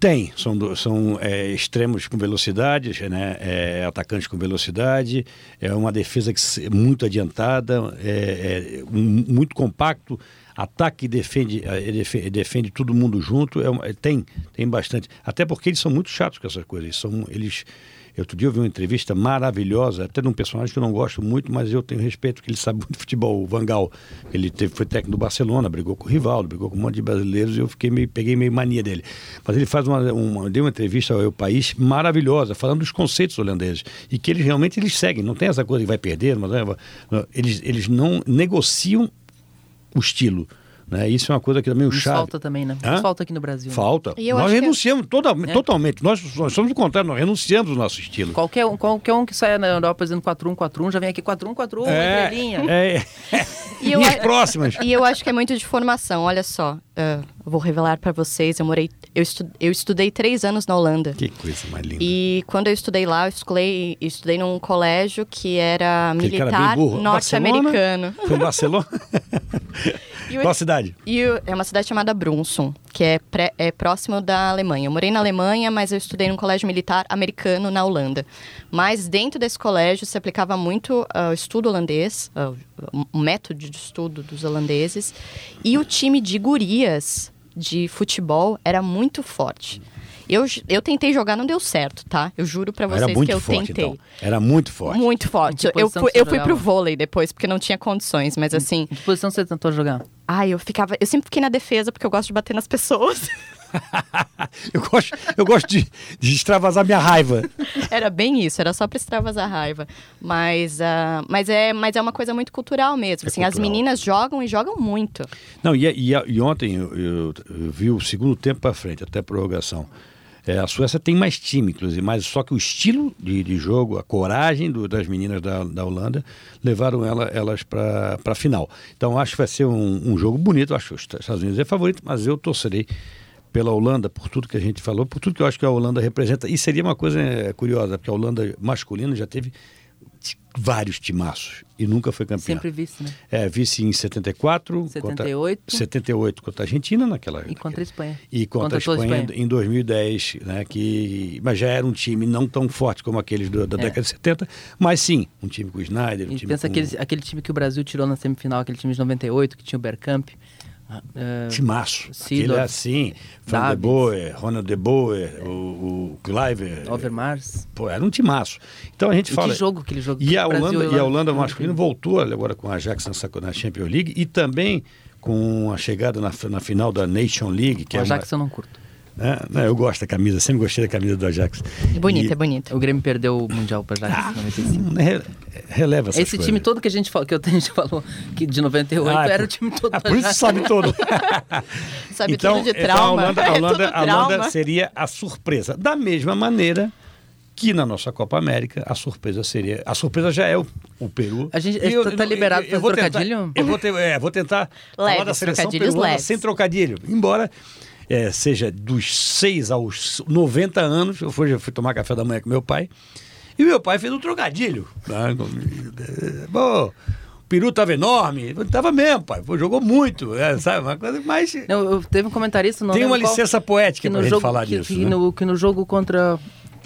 Speaker 3: Tem, são, são é, extremos com velocidade, né, é, atacantes com velocidade, é uma defesa que se- muito adiantada, é, é, um- muito compacto, ataque e defende, é, defe- defende todo mundo junto, é é, tem, tem bastante. Até porque eles são muito chatos com essas coisas. Eles são, eles, outro dia eu vi uma entrevista maravilhosa, até de um personagem que eu não gosto muito, mas eu tenho respeito, porque ele sabe muito de futebol, o Vangal. Ele teve, foi técnico do Barcelona, brigou com o Rivaldo, brigou com um monte de brasileiros e eu fiquei meio, peguei meio mania dele. Mas ele faz uma, uma, deu uma entrevista ao País maravilhosa, falando dos conceitos holandeses. E que eles realmente eles seguem, não tem essa coisa que vai perder, mas é, não, eles, eles não negociam o estilo. Né? Isso é uma coisa que também o chave.
Speaker 2: falta também, né?
Speaker 3: Hã?
Speaker 2: Falta aqui no Brasil. né?
Speaker 3: Falta.
Speaker 4: E eu
Speaker 3: Nós
Speaker 4: é
Speaker 3: renunciamos toda- totalmente. Nós, nós somos o contrário, nós renunciamos o nosso estilo.
Speaker 2: Qualquer um, qualquer um que saia na Europa dizendo 4-1, 4-1, já vem aqui 4-1, 4-1,
Speaker 3: É,
Speaker 2: estrelinha.
Speaker 3: é,
Speaker 4: E eu
Speaker 3: e as
Speaker 4: a-
Speaker 3: próximas?
Speaker 4: E eu acho que é muito de formação. Olha só, eu vou revelar pra vocês. Eu morei, eu, estu- eu estudei três anos na Holanda.
Speaker 3: Que coisa mais linda.
Speaker 4: E quando eu estudei lá, eu estudei, eu estudei num colégio que era militar norte-americano.
Speaker 3: Foi em Barcelona? Qual cidade?
Speaker 4: E é uma cidade chamada Brunson, que é, pré- é próximo da Alemanha. Eu morei na Alemanha, mas eu estudei num colégio militar americano na Holanda. Mas dentro desse colégio se aplicava muito ah, o estudo holandês, o o método de estudo dos holandeses. E o time de gurias de futebol era muito forte. Eu, eu tentei jogar, não deu certo, tá? Eu juro pra vocês que eu
Speaker 3: forte,
Speaker 4: tentei.
Speaker 3: então. Era muito forte.
Speaker 4: Muito forte. Eu, fui- eu fui pro vôlei depois, porque não tinha condições. Mas assim,
Speaker 2: que posição você tentou jogar?
Speaker 4: ai, eu ficava. Eu sempre fiquei na defesa, porque eu gosto de bater nas pessoas.
Speaker 3: Eu gosto, eu gosto de, de extravasar minha raiva.
Speaker 4: Era bem isso, era só pra extravasar a raiva. Mas, ah, mas, é, mas é uma coisa muito cultural mesmo.
Speaker 3: É
Speaker 4: assim, As
Speaker 3: cultural.
Speaker 4: meninas jogam e jogam muito.
Speaker 3: Não, e, e, e ontem eu, eu- eu vi o segundo tempo para frente, até a prorrogação. É, a Suécia tem mais time, inclusive, mas só que o estilo de, de jogo, a coragem do- das meninas da, da Holanda levaram ela- elas para a final. Então acho que vai ser um, um jogo bonito. Acho que os Estados Unidos é favorito, mas eu torcerei pela Holanda por tudo que a gente falou, por tudo que eu acho que a Holanda representa. E seria uma coisa é, curiosa, porque a Holanda masculina já teve vários timaços e nunca foi campeã.
Speaker 2: Sempre vice, né?
Speaker 3: É, vice em 74.
Speaker 2: 78.
Speaker 3: Contra, 78 contra a Argentina naquela.
Speaker 2: E contra a Espanha.
Speaker 3: E contra, a
Speaker 2: toda
Speaker 3: Espanha, em 2010, né? Que, mas já era um time não tão forte como aqueles do- da
Speaker 2: É.
Speaker 3: década de 70, mas sim, um time com o Snyder, um
Speaker 2: E
Speaker 3: time
Speaker 2: pensa
Speaker 3: com...
Speaker 2: aquele, aquele time que o Brasil tirou na semifinal, aquele time de 98, que tinha o Bergkamp. Ah,
Speaker 3: Timaço.
Speaker 2: Seedorf,
Speaker 3: Aquele é assim, Van de. Boer, Ronald de Boer, o, o Cliver.
Speaker 2: Overmars.
Speaker 3: Pô, era um timaço. Então a gente
Speaker 2: E
Speaker 3: fala...
Speaker 2: que jogo, aquele jogo.
Speaker 3: E a
Speaker 2: Brasil
Speaker 3: Holanda, e a Holanda masculina voltou agora com a Ajax na Champions League e também com a chegada na, na final da Nation League, que
Speaker 2: O
Speaker 3: é uma,
Speaker 2: Ajax eu não curto.
Speaker 3: Né? Não, eu gosto da camisa, sempre gostei da camisa do Ajax.
Speaker 4: Bonita,
Speaker 3: E-
Speaker 4: é bonita.
Speaker 2: O Grêmio perdeu o Mundial para Ajax em 95.
Speaker 3: Re- Releva essas
Speaker 2: Esse
Speaker 3: coisas.
Speaker 2: time todo que a gente falou, que eu- a gente falou que de 98
Speaker 3: Ah, é
Speaker 2: era o time todo
Speaker 3: Ah,
Speaker 2: do
Speaker 3: por isso
Speaker 2: Ajax.
Speaker 3: sabe todo.
Speaker 4: Sabe
Speaker 3: então,
Speaker 4: tudo de
Speaker 3: então,
Speaker 4: trauma.
Speaker 3: a Holanda, a
Speaker 4: É
Speaker 3: Holanda-
Speaker 4: tudo
Speaker 3: a Holanda seria a surpresa. Da mesma maneira que na nossa Copa América, a surpresa seria. A surpresa já é o, o Peru.
Speaker 2: A gente-
Speaker 3: E eu-
Speaker 2: tá liberado
Speaker 3: tentar-
Speaker 2: trocadilho?
Speaker 3: Eu vou, ter- é, vou tentar falar
Speaker 4: Leves,
Speaker 3: da seleção
Speaker 4: trocadilhos
Speaker 3: peruana
Speaker 4: leves.
Speaker 3: sem trocadilho. Embora é, seja dos 6 aos 90 anos, eu fui, eu fui tomar café da manhã com meu pai. E meu pai fez um trocadilho. Bom, o peru estava enorme. Estava mesmo, pai. Jogou muito. é, sabe? Uma coisa mais.
Speaker 2: Não, eu- teve um comentarista... Não
Speaker 3: Tem uma licença poética pra gente
Speaker 2: jogo,
Speaker 3: falar
Speaker 2: que,
Speaker 3: disso.
Speaker 2: que
Speaker 3: né?
Speaker 2: no, que no jogo contra...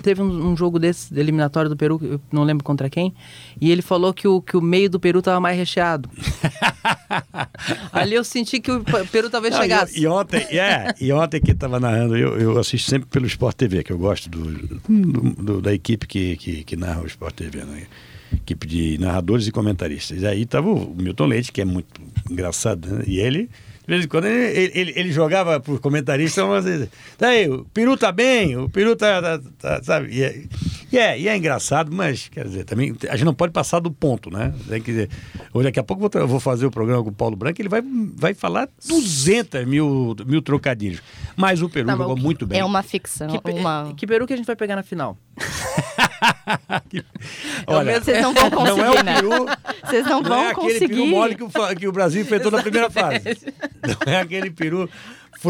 Speaker 2: Teve um, um jogo desse, eliminatório do Peru, eu não lembro contra quem, e ele falou que o, que o meio do Peru tava mais recheado. Ali eu senti que o Pe- Peru talvez
Speaker 3: Não,
Speaker 2: chegasse.
Speaker 3: E, e ontem, é, e ontem que estava narrando, eu, eu assisto sempre pelo Sport TV, que eu gosto do, do- do- da equipe que, que, que narra o Sport TV, né? Equipe de narradores e comentaristas. E aí estava o Milton Leite, que é muito engraçado, né? E ele, de vez em quando, ele, ele, ele jogava para o comentarista, umas vezes, tá aí, o Peru tá bem, o Peru tá, tá- tá- sabe? E é, e, é, e é engraçado, mas, quer dizer, também a gente não pode passar do ponto, né? Tem que dizer, hoje, daqui a pouco eu vou, fazer o programa com o Paulo Branco, ele vai, vai falar 200 mil, mil trocadilhos. Mas o Peru
Speaker 2: Tá,
Speaker 3: jogou muito bem.
Speaker 4: É uma ficção.
Speaker 2: Que,
Speaker 4: uma...
Speaker 2: que Peru que a gente vai pegar na final?
Speaker 3: Olha,
Speaker 4: Vocês não vão conseguir,
Speaker 3: não é o
Speaker 4: né?
Speaker 3: Peru,
Speaker 4: Vocês não
Speaker 3: não
Speaker 4: vão
Speaker 3: é aquele peru
Speaker 4: conseguir.
Speaker 3: mole que o, que o Brasil enfrentou na primeira fase. Não é aquele peru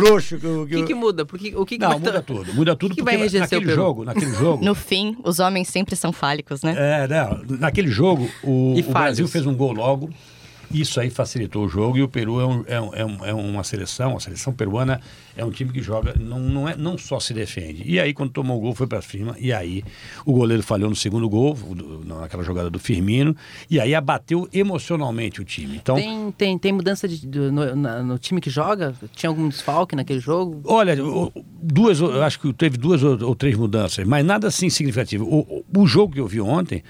Speaker 3: frouxo que, o-
Speaker 2: O que, que muda? Porque, o que, que
Speaker 3: Não,
Speaker 2: vai-
Speaker 3: muda tudo. Muda tudo
Speaker 2: que
Speaker 3: porque
Speaker 2: vai
Speaker 3: naquele jogo, naquele jogo,
Speaker 4: No fim, os homens sempre são fálicos, né?
Speaker 3: É, não, naquele jogo, o, o. Brasil fez um gol logo. Isso aí facilitou o jogo e o Peru é, um- é um- é um- é uma seleção, a seleção peruana é um time que joga, não, não, é, não só se defende. E aí, quando tomou o gol, foi para cima. E aí, o goleiro falhou no segundo gol, naquela jogada do Firmino. E aí, abateu emocionalmente o time. Então,
Speaker 2: Tem, tem, tem mudança de, no, no time que joga? Tinha algum desfalque naquele jogo?
Speaker 3: Olha, duas, acho que teve duas ou, ou três mudanças, mas nada assim significativo. O- o jogo que eu vi ontem,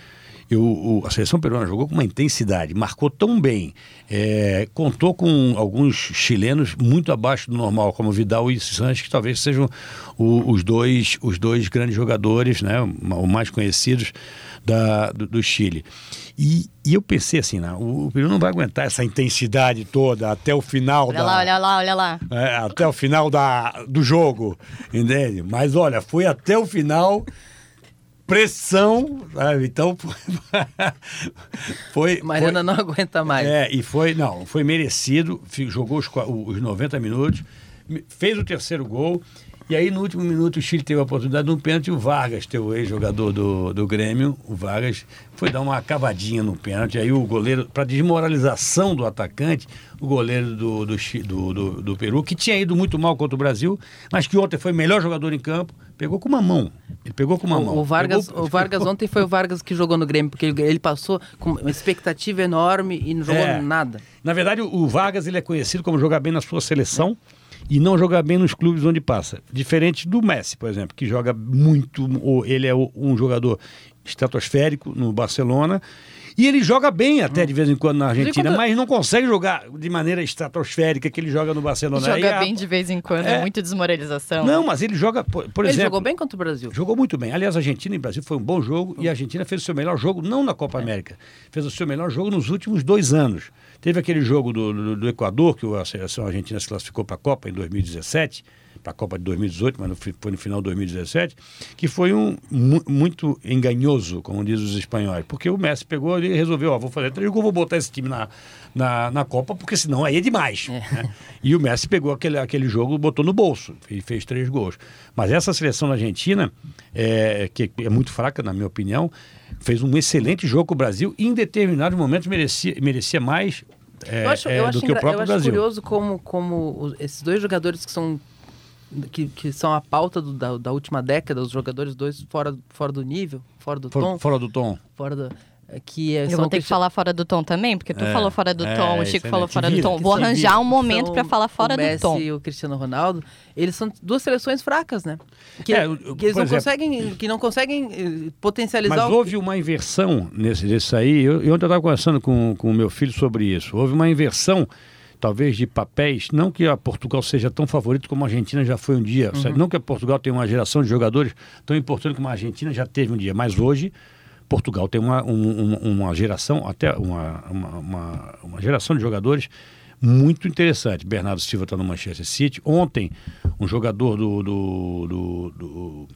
Speaker 3: eu, o- a seleção peruana jogou com uma intensidade, marcou tão bem, é, contou com alguns chilenos muito abaixo do normal, como Vidal e Sanches, que talvez sejam o- os, dois, os dois grandes jogadores, né, os mais conhecidos da, do, do Chile. E, e eu pensei assim, não, o, o Peru não vai aguentar essa intensidade toda até o final
Speaker 4: Olha
Speaker 3: da,
Speaker 4: lá, olha lá, olha lá.
Speaker 3: é, até o final da, do jogo, entende? Mas olha, foi até o final pressão, sabe? Então foi,
Speaker 2: Mariana
Speaker 3: foi
Speaker 2: não aguenta mais.
Speaker 3: é, e foi, não, foi merecido, jogou os, os 90 minutos, fez o terceiro gol, e aí no último minuto o Chile teve a oportunidade de um pênalti, o Vargas, teu ex-jogador do, do Grêmio, o Vargas, foi dar uma cavadinha no pênalti, aí o goleiro, para desmoralização do atacante, o goleiro do, do, do, do, do Peru, que tinha ido muito mal contra o Brasil, mas que ontem foi o melhor jogador em campo, pegou com uma mão, ele pegou com uma mão.
Speaker 2: O, o Vargas,
Speaker 3: Pegou-
Speaker 2: o Vargas ontem foi o Vargas que jogou no Grêmio, porque ele, ele passou com uma expectativa enorme e não jogou
Speaker 3: É.
Speaker 2: nada.
Speaker 3: Na verdade, o o Vargas ele é conhecido como jogar bem na sua seleção e não jogar bem nos clubes onde passa. Diferente do Messi, por exemplo, que joga muito, ou ele é o- um jogador estratosférico no Barcelona. E ele joga bem até de vez em quando na Argentina,
Speaker 2: quando-
Speaker 3: mas não consegue jogar de maneira estratosférica que ele joga no Barcelona.
Speaker 4: Joga
Speaker 3: a-
Speaker 4: bem de vez em quando,
Speaker 3: É.
Speaker 4: é muita desmoralização.
Speaker 3: Não, mas ele joga, por, por
Speaker 2: ele
Speaker 3: exemplo.
Speaker 2: jogou bem contra o Brasil.
Speaker 3: Jogou muito bem. Aliás, a Argentina e o Brasil foi um bom jogo e a Argentina fez o seu melhor jogo, não na Copa América, fez o seu melhor jogo nos últimos dois anos. Teve aquele jogo do, do, do Equador, que a seleção argentina se classificou para a Copa em 2017, para a Copa de 2018, mas no foi no final de 2017, que foi um mu- muito enganhoso, como diz os espanhóis, porque o Messi pegou e resolveu, ó, vou fazer três gols, vou botar esse time na, na, na Copa, porque senão aí é demais. né? E o Messi pegou aquele, aquele jogo, botou no bolso e fez três gols. Mas essa seleção da Argentina, é, que é muito fraca, na minha opinião, fez um excelente jogo com o Brasil e em determinados momentos merecia, merecia mais é,
Speaker 2: eu acho,
Speaker 3: é,
Speaker 2: eu
Speaker 3: do
Speaker 2: acho,
Speaker 3: que o próprio
Speaker 2: eu acho
Speaker 3: Brasil.
Speaker 2: curioso como, como esses dois jogadores que são que, que são a pauta do- da, da última década, os jogadores dois fora, fora do nível, fora do
Speaker 3: Fora,
Speaker 2: tom,
Speaker 3: fora do tom.
Speaker 2: fora do, é, que é,
Speaker 4: Eu vou ter que
Speaker 2: Cristiano-
Speaker 4: falar fora do tom também, porque tu
Speaker 3: É,
Speaker 4: falou fora do
Speaker 3: é,
Speaker 4: tom, o Chico falou fora do tom.
Speaker 3: que
Speaker 4: Vou arranjar
Speaker 3: vira.
Speaker 4: um momento
Speaker 2: são
Speaker 4: pra falar fora
Speaker 2: o
Speaker 4: do
Speaker 2: Messi
Speaker 4: tom.
Speaker 2: e o Cristiano Ronaldo, eles são duas seleções fracas, né? Que,
Speaker 3: É, o-
Speaker 2: que eles não
Speaker 3: exemplo-
Speaker 2: conseguem, que não conseguem eh, potencializar
Speaker 3: Mas
Speaker 2: o-
Speaker 3: houve uma inversão nesse, nesse aí. Eu, eu ontem estava conversando com, com o meu filho sobre isso. Houve uma inversão. talvez de papéis, não que a Portugal seja tão favorito como a Argentina já foi um dia,
Speaker 2: Uhum.
Speaker 3: não que a Portugal tenha uma geração de jogadores tão importante como a Argentina já teve um dia, mas hoje Portugal tem uma, um- um- uma geração, até uma, uma, uma- geração de jogadores muito interessante. Bernardo Silva está no Manchester City. Ontem, um jogador do, do- do- do-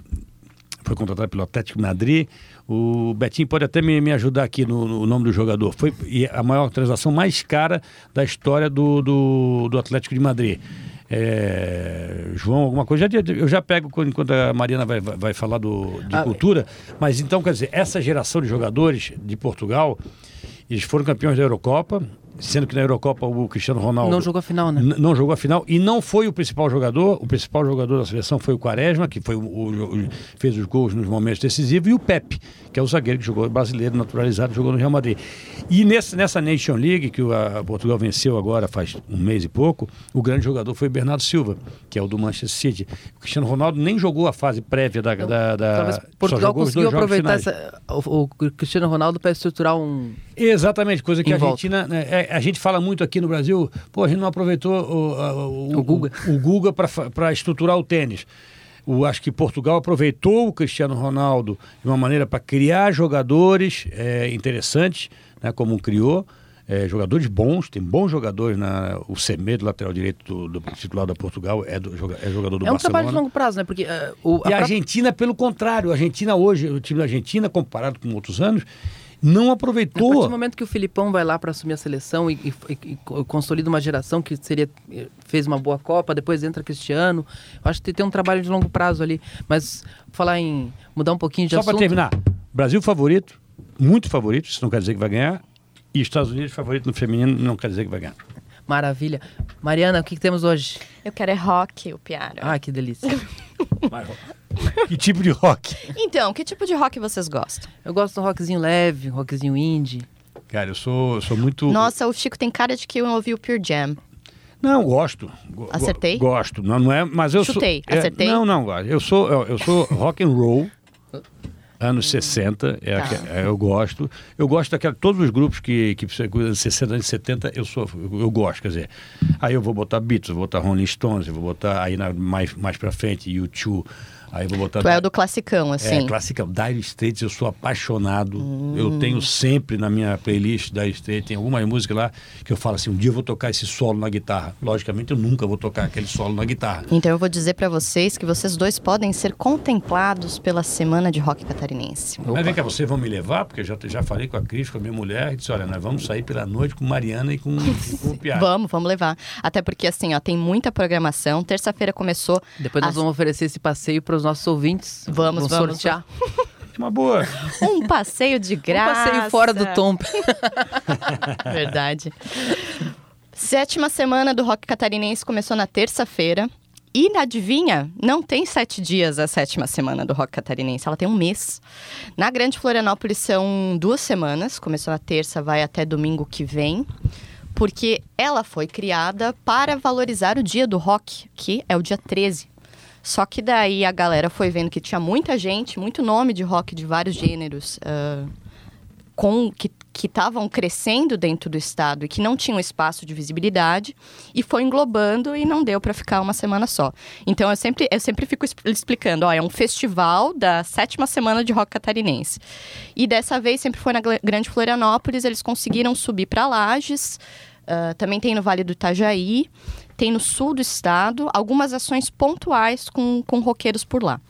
Speaker 3: foi contratado pelo Atlético Madrid. O Betinho pode até me, me ajudar aqui no, no nome do jogador. Foi e a maior transação mais cara da história do, do, do Atlético de Madrid. É, João, alguma coisa. Já- Eu já pego quando- enquanto a Mariana vai, vai, vai falar do, de
Speaker 2: Ah,
Speaker 3: cultura. Mas então, quer dizer, essa geração de jogadores de Portugal, eles foram campeões da Eurocopa, sendo que na Eurocopa o Cristiano Ronaldo.
Speaker 2: Não jogou a final, né?
Speaker 3: Não jogou a final e não foi o principal jogador. O principal jogador da seleção foi o Quaresma, que foi o, o- o- fez os gols nos momentos decisivos, e o Pepe, que é o zagueiro que jogou brasileiro, naturalizado, jogou no Real Madrid. E nesse, nessa Nation League, que o a Portugal venceu agora faz um mês e pouco, o grande jogador foi o Bernardo Silva, que é o do Manchester City. O Cristiano Ronaldo nem jogou a fase prévia da. da, da só
Speaker 2: Portugal conseguiu aproveitar essa, o, Cristiano Ronaldo para estruturar um.
Speaker 3: Exatamente, coisa que a. Argentina. né, é, a gente fala muito aqui no Brasil, pô, a gente não aproveitou o, o,
Speaker 2: O Guga.
Speaker 3: O, Guga para estruturar o tênis. O, acho que Portugal aproveitou o Cristiano Ronaldo de uma maneira para criar jogadores é, interessantes, né, como criou. é, jogadores bons, tem bons jogadores na o Semedo, lateral direito do, do titular da Portugal, é, do, é jogador do
Speaker 2: é um
Speaker 3: Barcelona.
Speaker 2: trabalho de longo prazo, né? Porque eh, o, a
Speaker 3: E a Argentina, pelo contrário, a Argentina hoje, o time da Argentina, comparado com outros anos, não
Speaker 2: A
Speaker 3: aproveitou.
Speaker 2: partir do momento que o Filipão vai lá para assumir a seleção e, e- e- co- consolida uma geração que seria fez uma boa Copa, depois entra Cristiano, eu acho que tem um trabalho de longo prazo ali. Mas falar em mudar um pouquinho de
Speaker 3: Só
Speaker 2: assunto.
Speaker 3: para terminar, Brasil favorito, muito favorito, isso não quer dizer que vai ganhar. E Estados Unidos favorito no feminino, não quer dizer que vai ganhar.
Speaker 2: Maravilha. Mariana, o que, que temos hoje?
Speaker 4: Eu quero é rock, o Piara.
Speaker 2: Ah, que delícia.
Speaker 3: Que tipo de rock?
Speaker 4: Então, que tipo de rock vocês gostam?
Speaker 2: Eu gosto do rockzinho leve, rockzinho indie.
Speaker 3: Cara, eu sou, eu sou muito.
Speaker 4: Nossa, o Chico tem cara de que eu ouvi o Pure Jam.
Speaker 3: Não, gosto. Go-
Speaker 4: Acertei?
Speaker 3: go- Gosto. Não, não é, mas eu
Speaker 4: Chutei.
Speaker 3: sou. é,
Speaker 4: Acertei?
Speaker 3: não, não, gosto. eu sou, eu, eu sou rock and roll. Anos 60, é,
Speaker 4: Tá.
Speaker 3: é, eu gosto. Eu gosto daquela. Todos os grupos que, que anos 60, anos 70, eu sou, eu, eu gosto. Quer dizer, aí eu vou botar Beatles, vou botar Rolling Stones, eu vou botar aí na- mais, mais pra frente, U2, aí vou botar.
Speaker 4: Tu é o do classicão, assim.
Speaker 3: É, clássica. Dire Straits, eu sou apaixonado. Eu tenho sempre na minha playlist Dire Straits, tem algumas músicas lá que eu falo assim, um dia eu vou tocar esse solo na guitarra. Logicamente, eu nunca vou tocar aquele solo na guitarra.
Speaker 4: Então eu vou dizer pra vocês que vocês dois podem ser contemplados pela Semana de Rock Catarinense.
Speaker 3: Mas vem cá, vocês vão me levar, porque eu já, já falei com a Cris, com a minha mulher, e disse, olha, nós vamos sair pela noite com Mariana e com, e com o Piara.
Speaker 4: Vamos, vamos levar. Até porque, assim, ó, tem muita programação. Terça-feira começou.
Speaker 2: Depois nós vamos oferecer esse passeio para os nossos ouvintes.
Speaker 4: Vamos, vamos,
Speaker 2: sortear.
Speaker 3: Uma boa.
Speaker 4: um passeio de
Speaker 2: Um
Speaker 4: graça.
Speaker 2: passeio fora do tom.
Speaker 4: Verdade. Sétima semana do Rock Catarinense começou na terça-feira. E adivinha, não tem sete dias a sétima semana do Rock Catarinense, ela tem um mês. Na Grande Florianópolis são duas semanas, começou na terça, vai até domingo que vem, porque ela foi criada para valorizar o dia do rock, que é o dia 13. Só que daí a galera foi vendo que tinha muita gente, muito nome de rock de vários gêneros, ah, com que estavam crescendo dentro do estado e que não tinham espaço de visibilidade e foi englobando e não deu para ficar uma semana só. Então eu sempre eu sempre fico exp- explicando, ó, é um festival da sétima semana de rock catarinense. E dessa vez sempre foi na Grande Florianópolis, eles conseguiram subir para Lages, ah, também tem no Vale do Itajaí, tem no sul do estado, algumas ações pontuais com, com roqueiros por lá.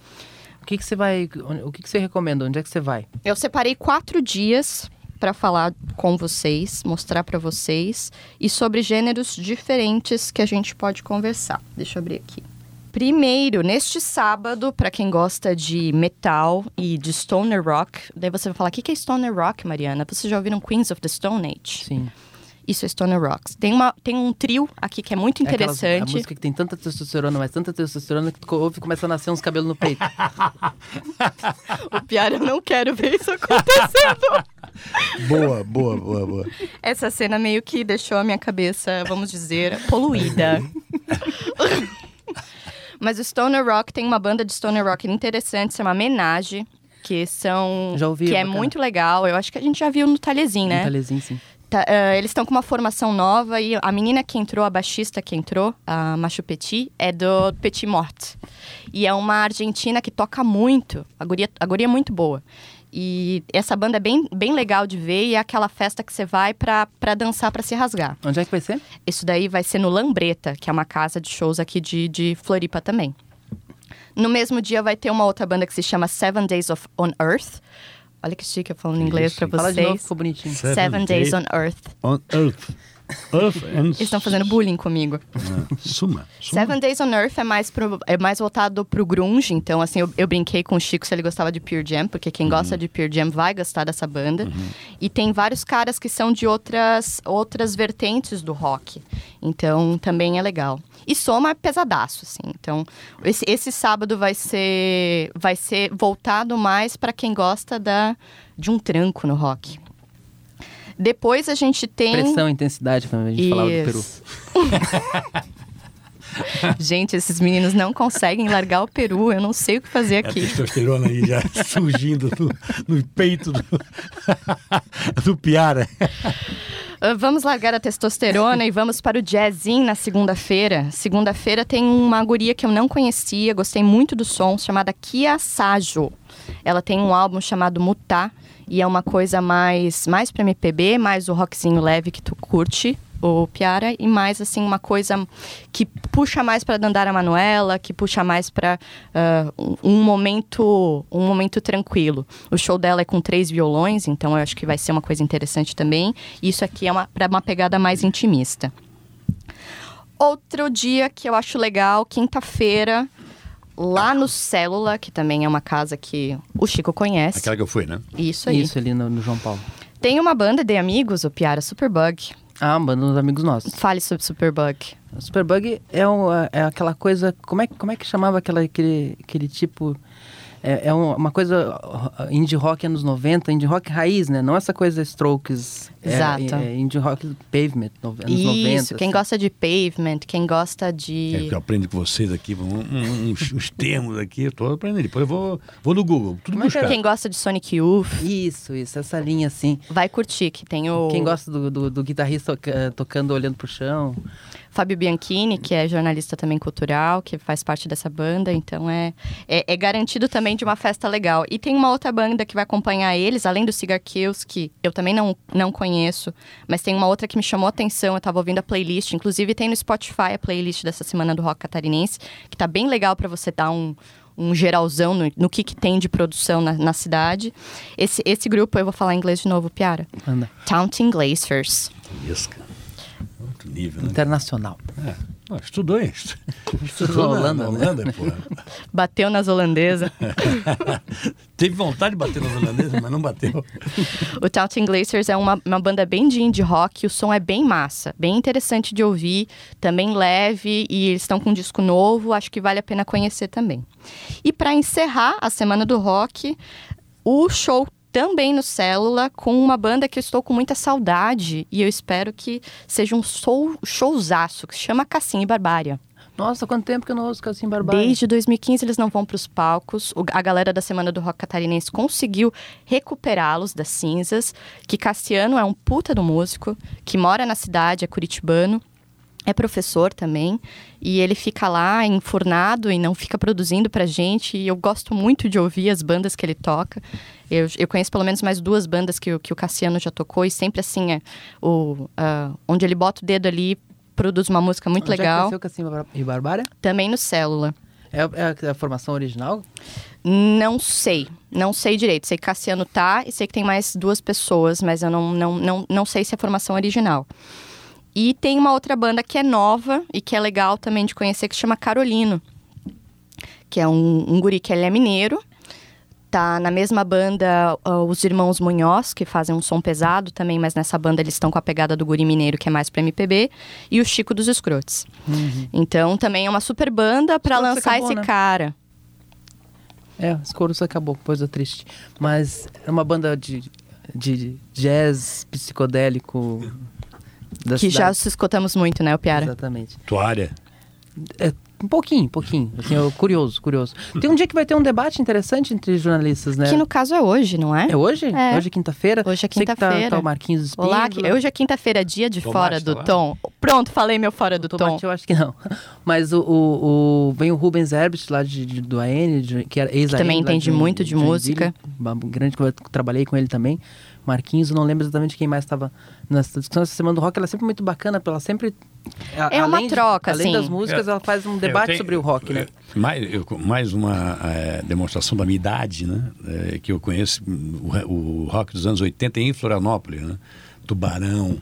Speaker 2: O que, que você vai. O que, que você recomenda? Onde é que você vai?
Speaker 4: Eu separei quatro dias para falar com vocês, mostrar para vocês e sobre gêneros diferentes que a gente pode conversar. Deixa eu abrir aqui. Primeiro, neste sábado, para quem gosta de metal e de stoner rock, daí você vai falar: o que que é stoner rock, Mariana? Vocês já ouviram Queens of the Stone Age?
Speaker 2: Sim.
Speaker 4: Isso é stoner rock. Tem, uma, tem um trio aqui que é muito
Speaker 2: É aquelas-
Speaker 4: interessante.
Speaker 2: a música que tem tanta testosterona, mas tanta testosterona que tu ouve e começa a nascer uns cabelos no peito.
Speaker 4: O pior, eu não quero ver isso acontecendo.
Speaker 3: Boa, boa, boa, boa.
Speaker 4: Essa cena meio que deixou a minha cabeça, vamos dizer, poluída. Mas o Stoner Rock tem uma banda de Stoner Rock interessante, se chama Menage, que são
Speaker 2: Já ouvi,
Speaker 4: que é
Speaker 2: bacana.
Speaker 4: muito legal. Eu acho que a gente já viu no Talhezinho, né?
Speaker 2: Um talezinho, sim.
Speaker 4: Tá, eh, eles estão com uma formação nova e a menina que entrou, a baixista que entrou, a Machu Petit, é do Petit Mort. E é uma argentina que toca muito, a guria, a guria é muito boa. E essa banda é bem, bem legal de ver e é aquela festa que você vai pra, pra dançar, pra se rasgar.
Speaker 2: Onde é que vai ser?
Speaker 4: Isso daí vai ser no Lambreta, que é uma casa de shows aqui de, de Floripa também. No mesmo dia vai ter uma outra banda que se chama Seven Days of on Earth. Olha que chique eu falando inglês
Speaker 3: Isso.
Speaker 4: pra
Speaker 2: Fala de novo,
Speaker 4: vocês.
Speaker 2: ficou bonitinho.
Speaker 3: Seven
Speaker 4: Seven Days
Speaker 3: Days
Speaker 4: on Earth.
Speaker 3: On Earth. Earth and...
Speaker 4: Eles estão fazendo bullying comigo.
Speaker 3: Ah, Suma. suma.
Speaker 4: Seven Days on Earth é mais, pro, é mais voltado pro grunge, então assim, eu, eu brinquei com o Chico se ele gostava de Pure Jam, porque quem gosta de Pure Jam vai gostar dessa banda. E tem vários caras que são de outras, outras vertentes do rock, então também é legal. E Soma é pesadaço, assim. Então, esse, esse sábado vai ser, vai ser voltado mais para quem gosta da, de um tranco no rock. Depois a gente tem.
Speaker 2: Pressão, intensidade, como a gente falava do Peru.
Speaker 4: Isso. Gente, esses meninos não conseguem largar o Peru. Eu não sei o que fazer
Speaker 3: A
Speaker 4: aqui.
Speaker 3: testosterona aí já surgindo no, no peito do, do Piara.
Speaker 4: Uh, Vamos largar a testosterona e vamos para o jazzinho na segunda-feira. Segunda-feira tem uma guria que eu não conhecia, gostei muito do som, chamada Kia Sajo. Ela tem um álbum chamado Mutar e é uma coisa mais mais para MPB, mais o rockzinho leve que tu curte, o Piara, e mais assim uma coisa que puxa mais para Dandara Manuela, que puxa mais para um, um momento um momento tranquilo. O show dela é com três violões, então eu acho que vai ser uma coisa interessante também. Isso aqui é para uma pegada mais intimista. Outro dia que eu acho legal, quinta-feira, lá no Célula, que também é uma casa que o Chico conhece.
Speaker 3: Aquela que eu fui, né?
Speaker 4: Isso aí.
Speaker 2: Isso ali no, no João Paulo.
Speaker 4: Tem uma banda de amigos, o Piara Superbug.
Speaker 2: Ah, uma banda dos amigos nossos.
Speaker 4: Fale sobre Superbug.
Speaker 2: Superbug é, um, é aquela coisa. Como é, como é que chamava aquela, aquele, aquele tipo. É, é um- uma coisa indie rock anos 90, indie rock raiz, né? Não essa coisa strokes. é-
Speaker 4: Exato.
Speaker 2: É, indie rock pavement, no- anos 90.
Speaker 4: Isso, quem
Speaker 2: assim.
Speaker 4: gosta de pavement, quem gosta
Speaker 3: É
Speaker 4: de.
Speaker 3: que eu aprendo com vocês aqui, um- um- uns, uns termos aqui, eu tô aprendendo. Depois eu vou, vou no Google, tudo
Speaker 2: Como é é?
Speaker 3: buscar.
Speaker 4: Quem gosta de Sonic Youth,
Speaker 2: Isso, isso, essa linha assim.
Speaker 4: vai curtir, que tem o
Speaker 2: Quem gosta do, do, do guitarrista toca- tocando olhando pro chão.
Speaker 4: Fábio Bianchini, que é jornalista também cultural, que faz parte dessa banda, então é, é, é garantido também de uma festa legal. E tem uma outra banda que vai acompanhar eles, além do Cigar Kills, que eu também não, não conheço, mas tem uma outra que me chamou a atenção, eu tava ouvindo a playlist, inclusive tem no Spotify a playlist dessa semana do rock catarinense, que tá bem legal para você dar um, um geralzão no, no que, que tem de produção na, na cidade. Esse, esse grupo, eu vou falar em inglês de novo, Piara.
Speaker 2: Anda.
Speaker 4: Taunting Glaciers.
Speaker 3: Isso, cara. Outro nível, né?
Speaker 2: Internacional.
Speaker 3: É. Estudou, hein?
Speaker 2: Estudou na Holanda,
Speaker 3: na
Speaker 2: né?
Speaker 3: Holanda pô.
Speaker 4: Bateu nas holandesas.
Speaker 3: Teve vontade de bater nos holandeses, mas não bateu.
Speaker 4: O Taunting Glaciers é uma, uma banda bem de indie rock, o som é bem massa, bem interessante de ouvir, também leve e eles estão com um disco novo, acho que vale a pena conhecer também. E para encerrar a semana do rock, o show também no Célula com uma banda que eu estou com muita saudade e eu espero que seja um show, showzaço, que se chama Cassim e Barbária.
Speaker 2: Nossa, quanto tempo que eu não ouço Cassim Barbalho.
Speaker 4: Desde 2015 eles não vão para os palcos. O- a galera da Semana do Rock Catarinense conseguiu recuperá-los das cinzas. Que Cassiano é um puta do músico, que mora na cidade, é curitibano. É professor também, e ele fica lá enfurnado e não fica produzindo pra gente. E eu gosto muito de ouvir as bandas que ele toca. Eu, eu conheço pelo menos mais duas bandas que, o- que o Cassiano já tocou, e sempre assim, é, o, ah, onde ele bota o dedo ali, produz uma música muito
Speaker 2: Onde é
Speaker 4: legal.
Speaker 2: nasceu Cassim Bar- e Barbária?
Speaker 4: Também no Célula.
Speaker 2: É, é a, a formação original?
Speaker 4: Não sei, não sei direito. Sei que Cassiano tá e sei que tem mais duas pessoas, mas eu não, não, não, não sei se é a formação original. E tem uma outra banda que é nova e que é legal também de conhecer, que chama Carolino. Que é um, um guri que ele é mineiro. Tá na mesma banda ah, os irmãos Munhoz, que fazem um som pesado também, mas nessa banda eles estão com a pegada do guri mineiro, que é mais pra MPB. E o Chico dos Escrotes. Então também é uma super banda pra
Speaker 2: Escrotos
Speaker 4: lançar
Speaker 2: acabou,
Speaker 4: esse
Speaker 2: né?
Speaker 4: cara.
Speaker 2: É, Escoros acabou, coisa triste. Mas é uma banda de, de jazz psicodélico da
Speaker 4: que já
Speaker 2: cidade.
Speaker 4: se escutamos muito, né, o Piara?
Speaker 2: Exatamente.
Speaker 3: Tua área.
Speaker 2: É, Um pouquinho, um pouquinho. Assim, eu, curioso, curioso. Tem um dia que vai ter um debate interessante entre jornalistas, né?
Speaker 4: Que no caso é hoje, não é?
Speaker 2: É hoje?
Speaker 4: É.
Speaker 2: Hoje é quinta-feira?
Speaker 4: Hoje é
Speaker 2: que tá-
Speaker 4: quinta-feira.
Speaker 2: Tá, o Marquinhos Espíndola.
Speaker 4: Olá, que- hoje é quinta-feira, dia de
Speaker 3: Tomate
Speaker 4: fora
Speaker 3: tá
Speaker 4: do
Speaker 3: lá?
Speaker 4: tom. Pronto, falei meu fora do tom.
Speaker 2: Tomate eu acho que não. Mas o, o, o- vem o Rubens Herbst lá de, de- do AN, de- que era ex
Speaker 4: Que também entende muito de música.
Speaker 2: Uma grande que eu trabalhei com ele também. Marquinhos, não lembro exatamente quem mais estava nessa discussão. Essa semana do rock ela é sempre muito bacana, porque ela sempre. a-
Speaker 4: É uma
Speaker 2: além de-
Speaker 4: troca,
Speaker 2: Além
Speaker 4: assim.
Speaker 2: das músicas,
Speaker 3: É.
Speaker 2: ela faz um debate
Speaker 3: tenho-
Speaker 2: sobre o rock, né?
Speaker 3: é, Mais, eu- mais uma é, demonstração da minha idade, né? É, que eu conheço o, o rock dos anos 80 em Florianópolis, né? Tubarão,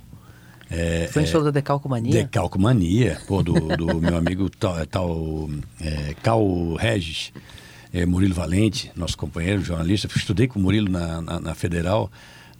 Speaker 3: é,
Speaker 2: Foi em show da Decalcomania.
Speaker 3: Decalcomania, pô, do, do meu amigo tal, tal é, Cal Regis, é, Murilo Valente, nosso companheiro jornalista. Estudei com o Murilo na, na, na Federal.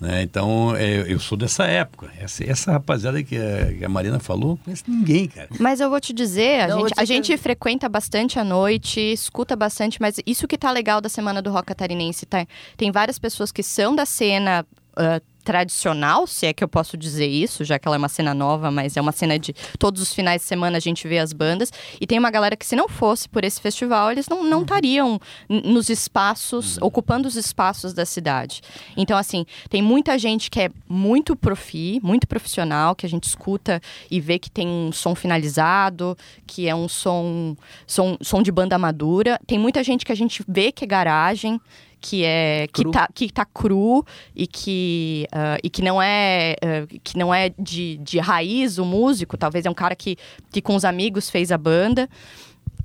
Speaker 3: Né? Então, é, eu sou dessa época. Essa, essa rapaziada que a, que a Marina falou, não conhece ninguém, cara.
Speaker 4: Mas eu vou te dizer, a
Speaker 2: Não,
Speaker 4: gente,
Speaker 2: vou
Speaker 4: a gente frequenta bastante à noite, escuta bastante, mas isso que tá legal da Semana do Rock Catarinense, tá? Tem várias pessoas que são da cena ah, tradicional, se é que eu posso dizer isso, já que ela é uma cena nova, mas é uma cena de todos os finais de semana a gente vê as bandas. E tem uma galera que se não fosse por esse festival, eles não não estariam n- nos espaços, ocupando os espaços da cidade. Então, assim, tem muita gente que é muito profi, muito profissional, que a gente escuta e vê que tem um som finalizado, que é um som, som, som de banda madura. Tem muita gente que a gente vê que é garagem, que é que
Speaker 2: Cru.
Speaker 4: tá, que tá cru e que, ah, e que não é ah, que não é de, de raiz o músico, talvez é um cara que, que com os amigos fez a banda.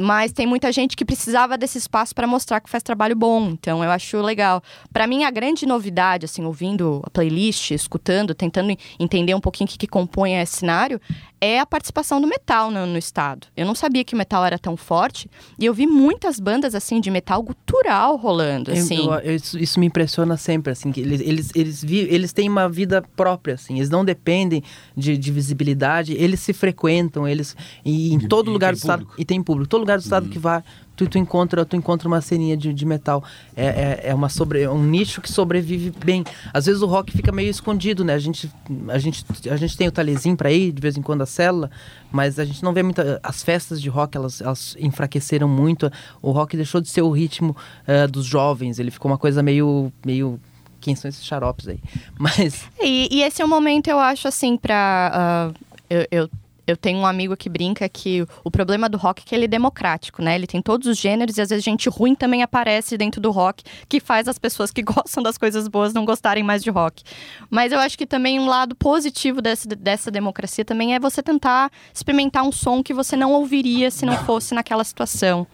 Speaker 4: Mas tem muita gente que precisava desse espaço para mostrar que faz trabalho bom. Então eu acho legal. Para mim a grande novidade, assim, ouvindo a playlist, escutando, tentando en- entender um pouquinho o que, que compõe esse cenário, é a participação do metal no, no estado. Eu não sabia que o metal era tão forte e eu vi muitas bandas assim de metal gutural rolando, assim.
Speaker 2: eu- eu- isso, isso me impressiona sempre, assim, que eles, eles, eles, vi- eles têm uma vida própria, assim, eles não dependem de, de visibilidade, eles se frequentam, eles e em
Speaker 3: E-
Speaker 2: todo
Speaker 3: e
Speaker 2: lugar do estado
Speaker 3: público.
Speaker 2: e tem público, todo lugar do estado que vai, tu, tu encontra, tu encontra uma ceninha de, de metal, é, é, é uma sobre, é um nicho que sobrevive bem. Às vezes o rock fica meio escondido, né? A gente, a gente, a gente tem o Talezinho para ir de vez em quando a célula, mas a gente não vê muita. As festas de rock elas, elas enfraqueceram muito. O rock deixou de ser o ritmo eh, dos jovens. Ele ficou uma coisa meio, meio quem são esses xaropes aí? Mas
Speaker 4: E, e esse é um momento, eu acho, assim, pra. ah, eu, eu, eu tenho um amigo que brinca que o problema do rock é que ele é democrático, né? Ele tem todos os gêneros e às vezes gente ruim também aparece dentro do rock, que faz as pessoas que gostam das coisas boas não gostarem mais de rock. Mas eu acho que também um lado positivo dessa, dessa democracia também é você tentar experimentar um som que você não ouviria se não fosse naquela situação.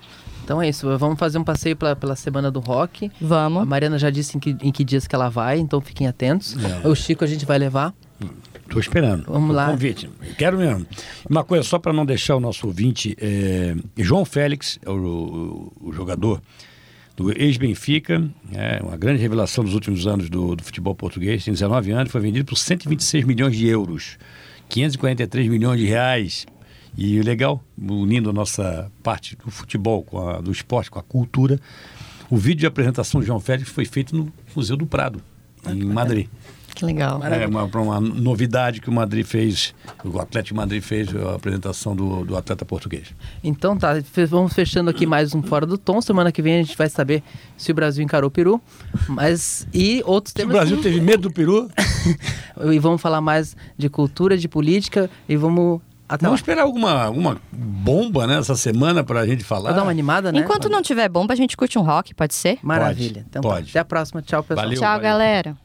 Speaker 2: então é isso. Vamos fazer um passeio pela, pela semana do rock. A
Speaker 4: Vamos.
Speaker 2: Mariana já disse em que, em que dias que ela vai, então fiquem atentos.
Speaker 3: É.
Speaker 2: O Chico a gente vai levar.
Speaker 3: Estou esperando.
Speaker 2: Vamos
Speaker 3: O
Speaker 2: lá.
Speaker 3: Convite. Quero mesmo. Uma coisa só para não deixar o nosso ouvinte. é, João Félix, é o, o- o jogador do ex-Benfica, é uma grande revelação dos últimos anos do, do futebol português. Tem 19 anos, foi vendido por 126 milhões de euros, 543 milhões de reais. E o legal, unindo a nossa parte do futebol, com a, do esporte, com a cultura, o vídeo de apresentação do João Félix foi feito no Museu do Prado, em Madrid.
Speaker 4: Que legal.
Speaker 3: É uma, uma novidade que o Madrid fez, o Atlético de Madrid fez a apresentação do, do atleta português.
Speaker 2: Então tá, vamos fechando aqui mais um Fora do Tom. Semana que vem a gente vai saber se o Brasil encarou o peru. Mas. E outros
Speaker 3: Se o
Speaker 2: temas.
Speaker 3: Brasil teve medo do peru,
Speaker 2: E vamos falar mais de cultura, de política. E vamos. Até lá.
Speaker 3: vamos esperar alguma, alguma bomba nessa semana para a gente falar.
Speaker 2: Vou dar uma animada, né?
Speaker 4: Enquanto não tiver bomba, a gente curte um rock, pode ser?
Speaker 2: Maravilha.
Speaker 3: Pode,
Speaker 2: então tá.
Speaker 3: pode.
Speaker 2: Até a próxima. Tchau, pessoal.
Speaker 3: Valeu.
Speaker 4: Tchau, galera.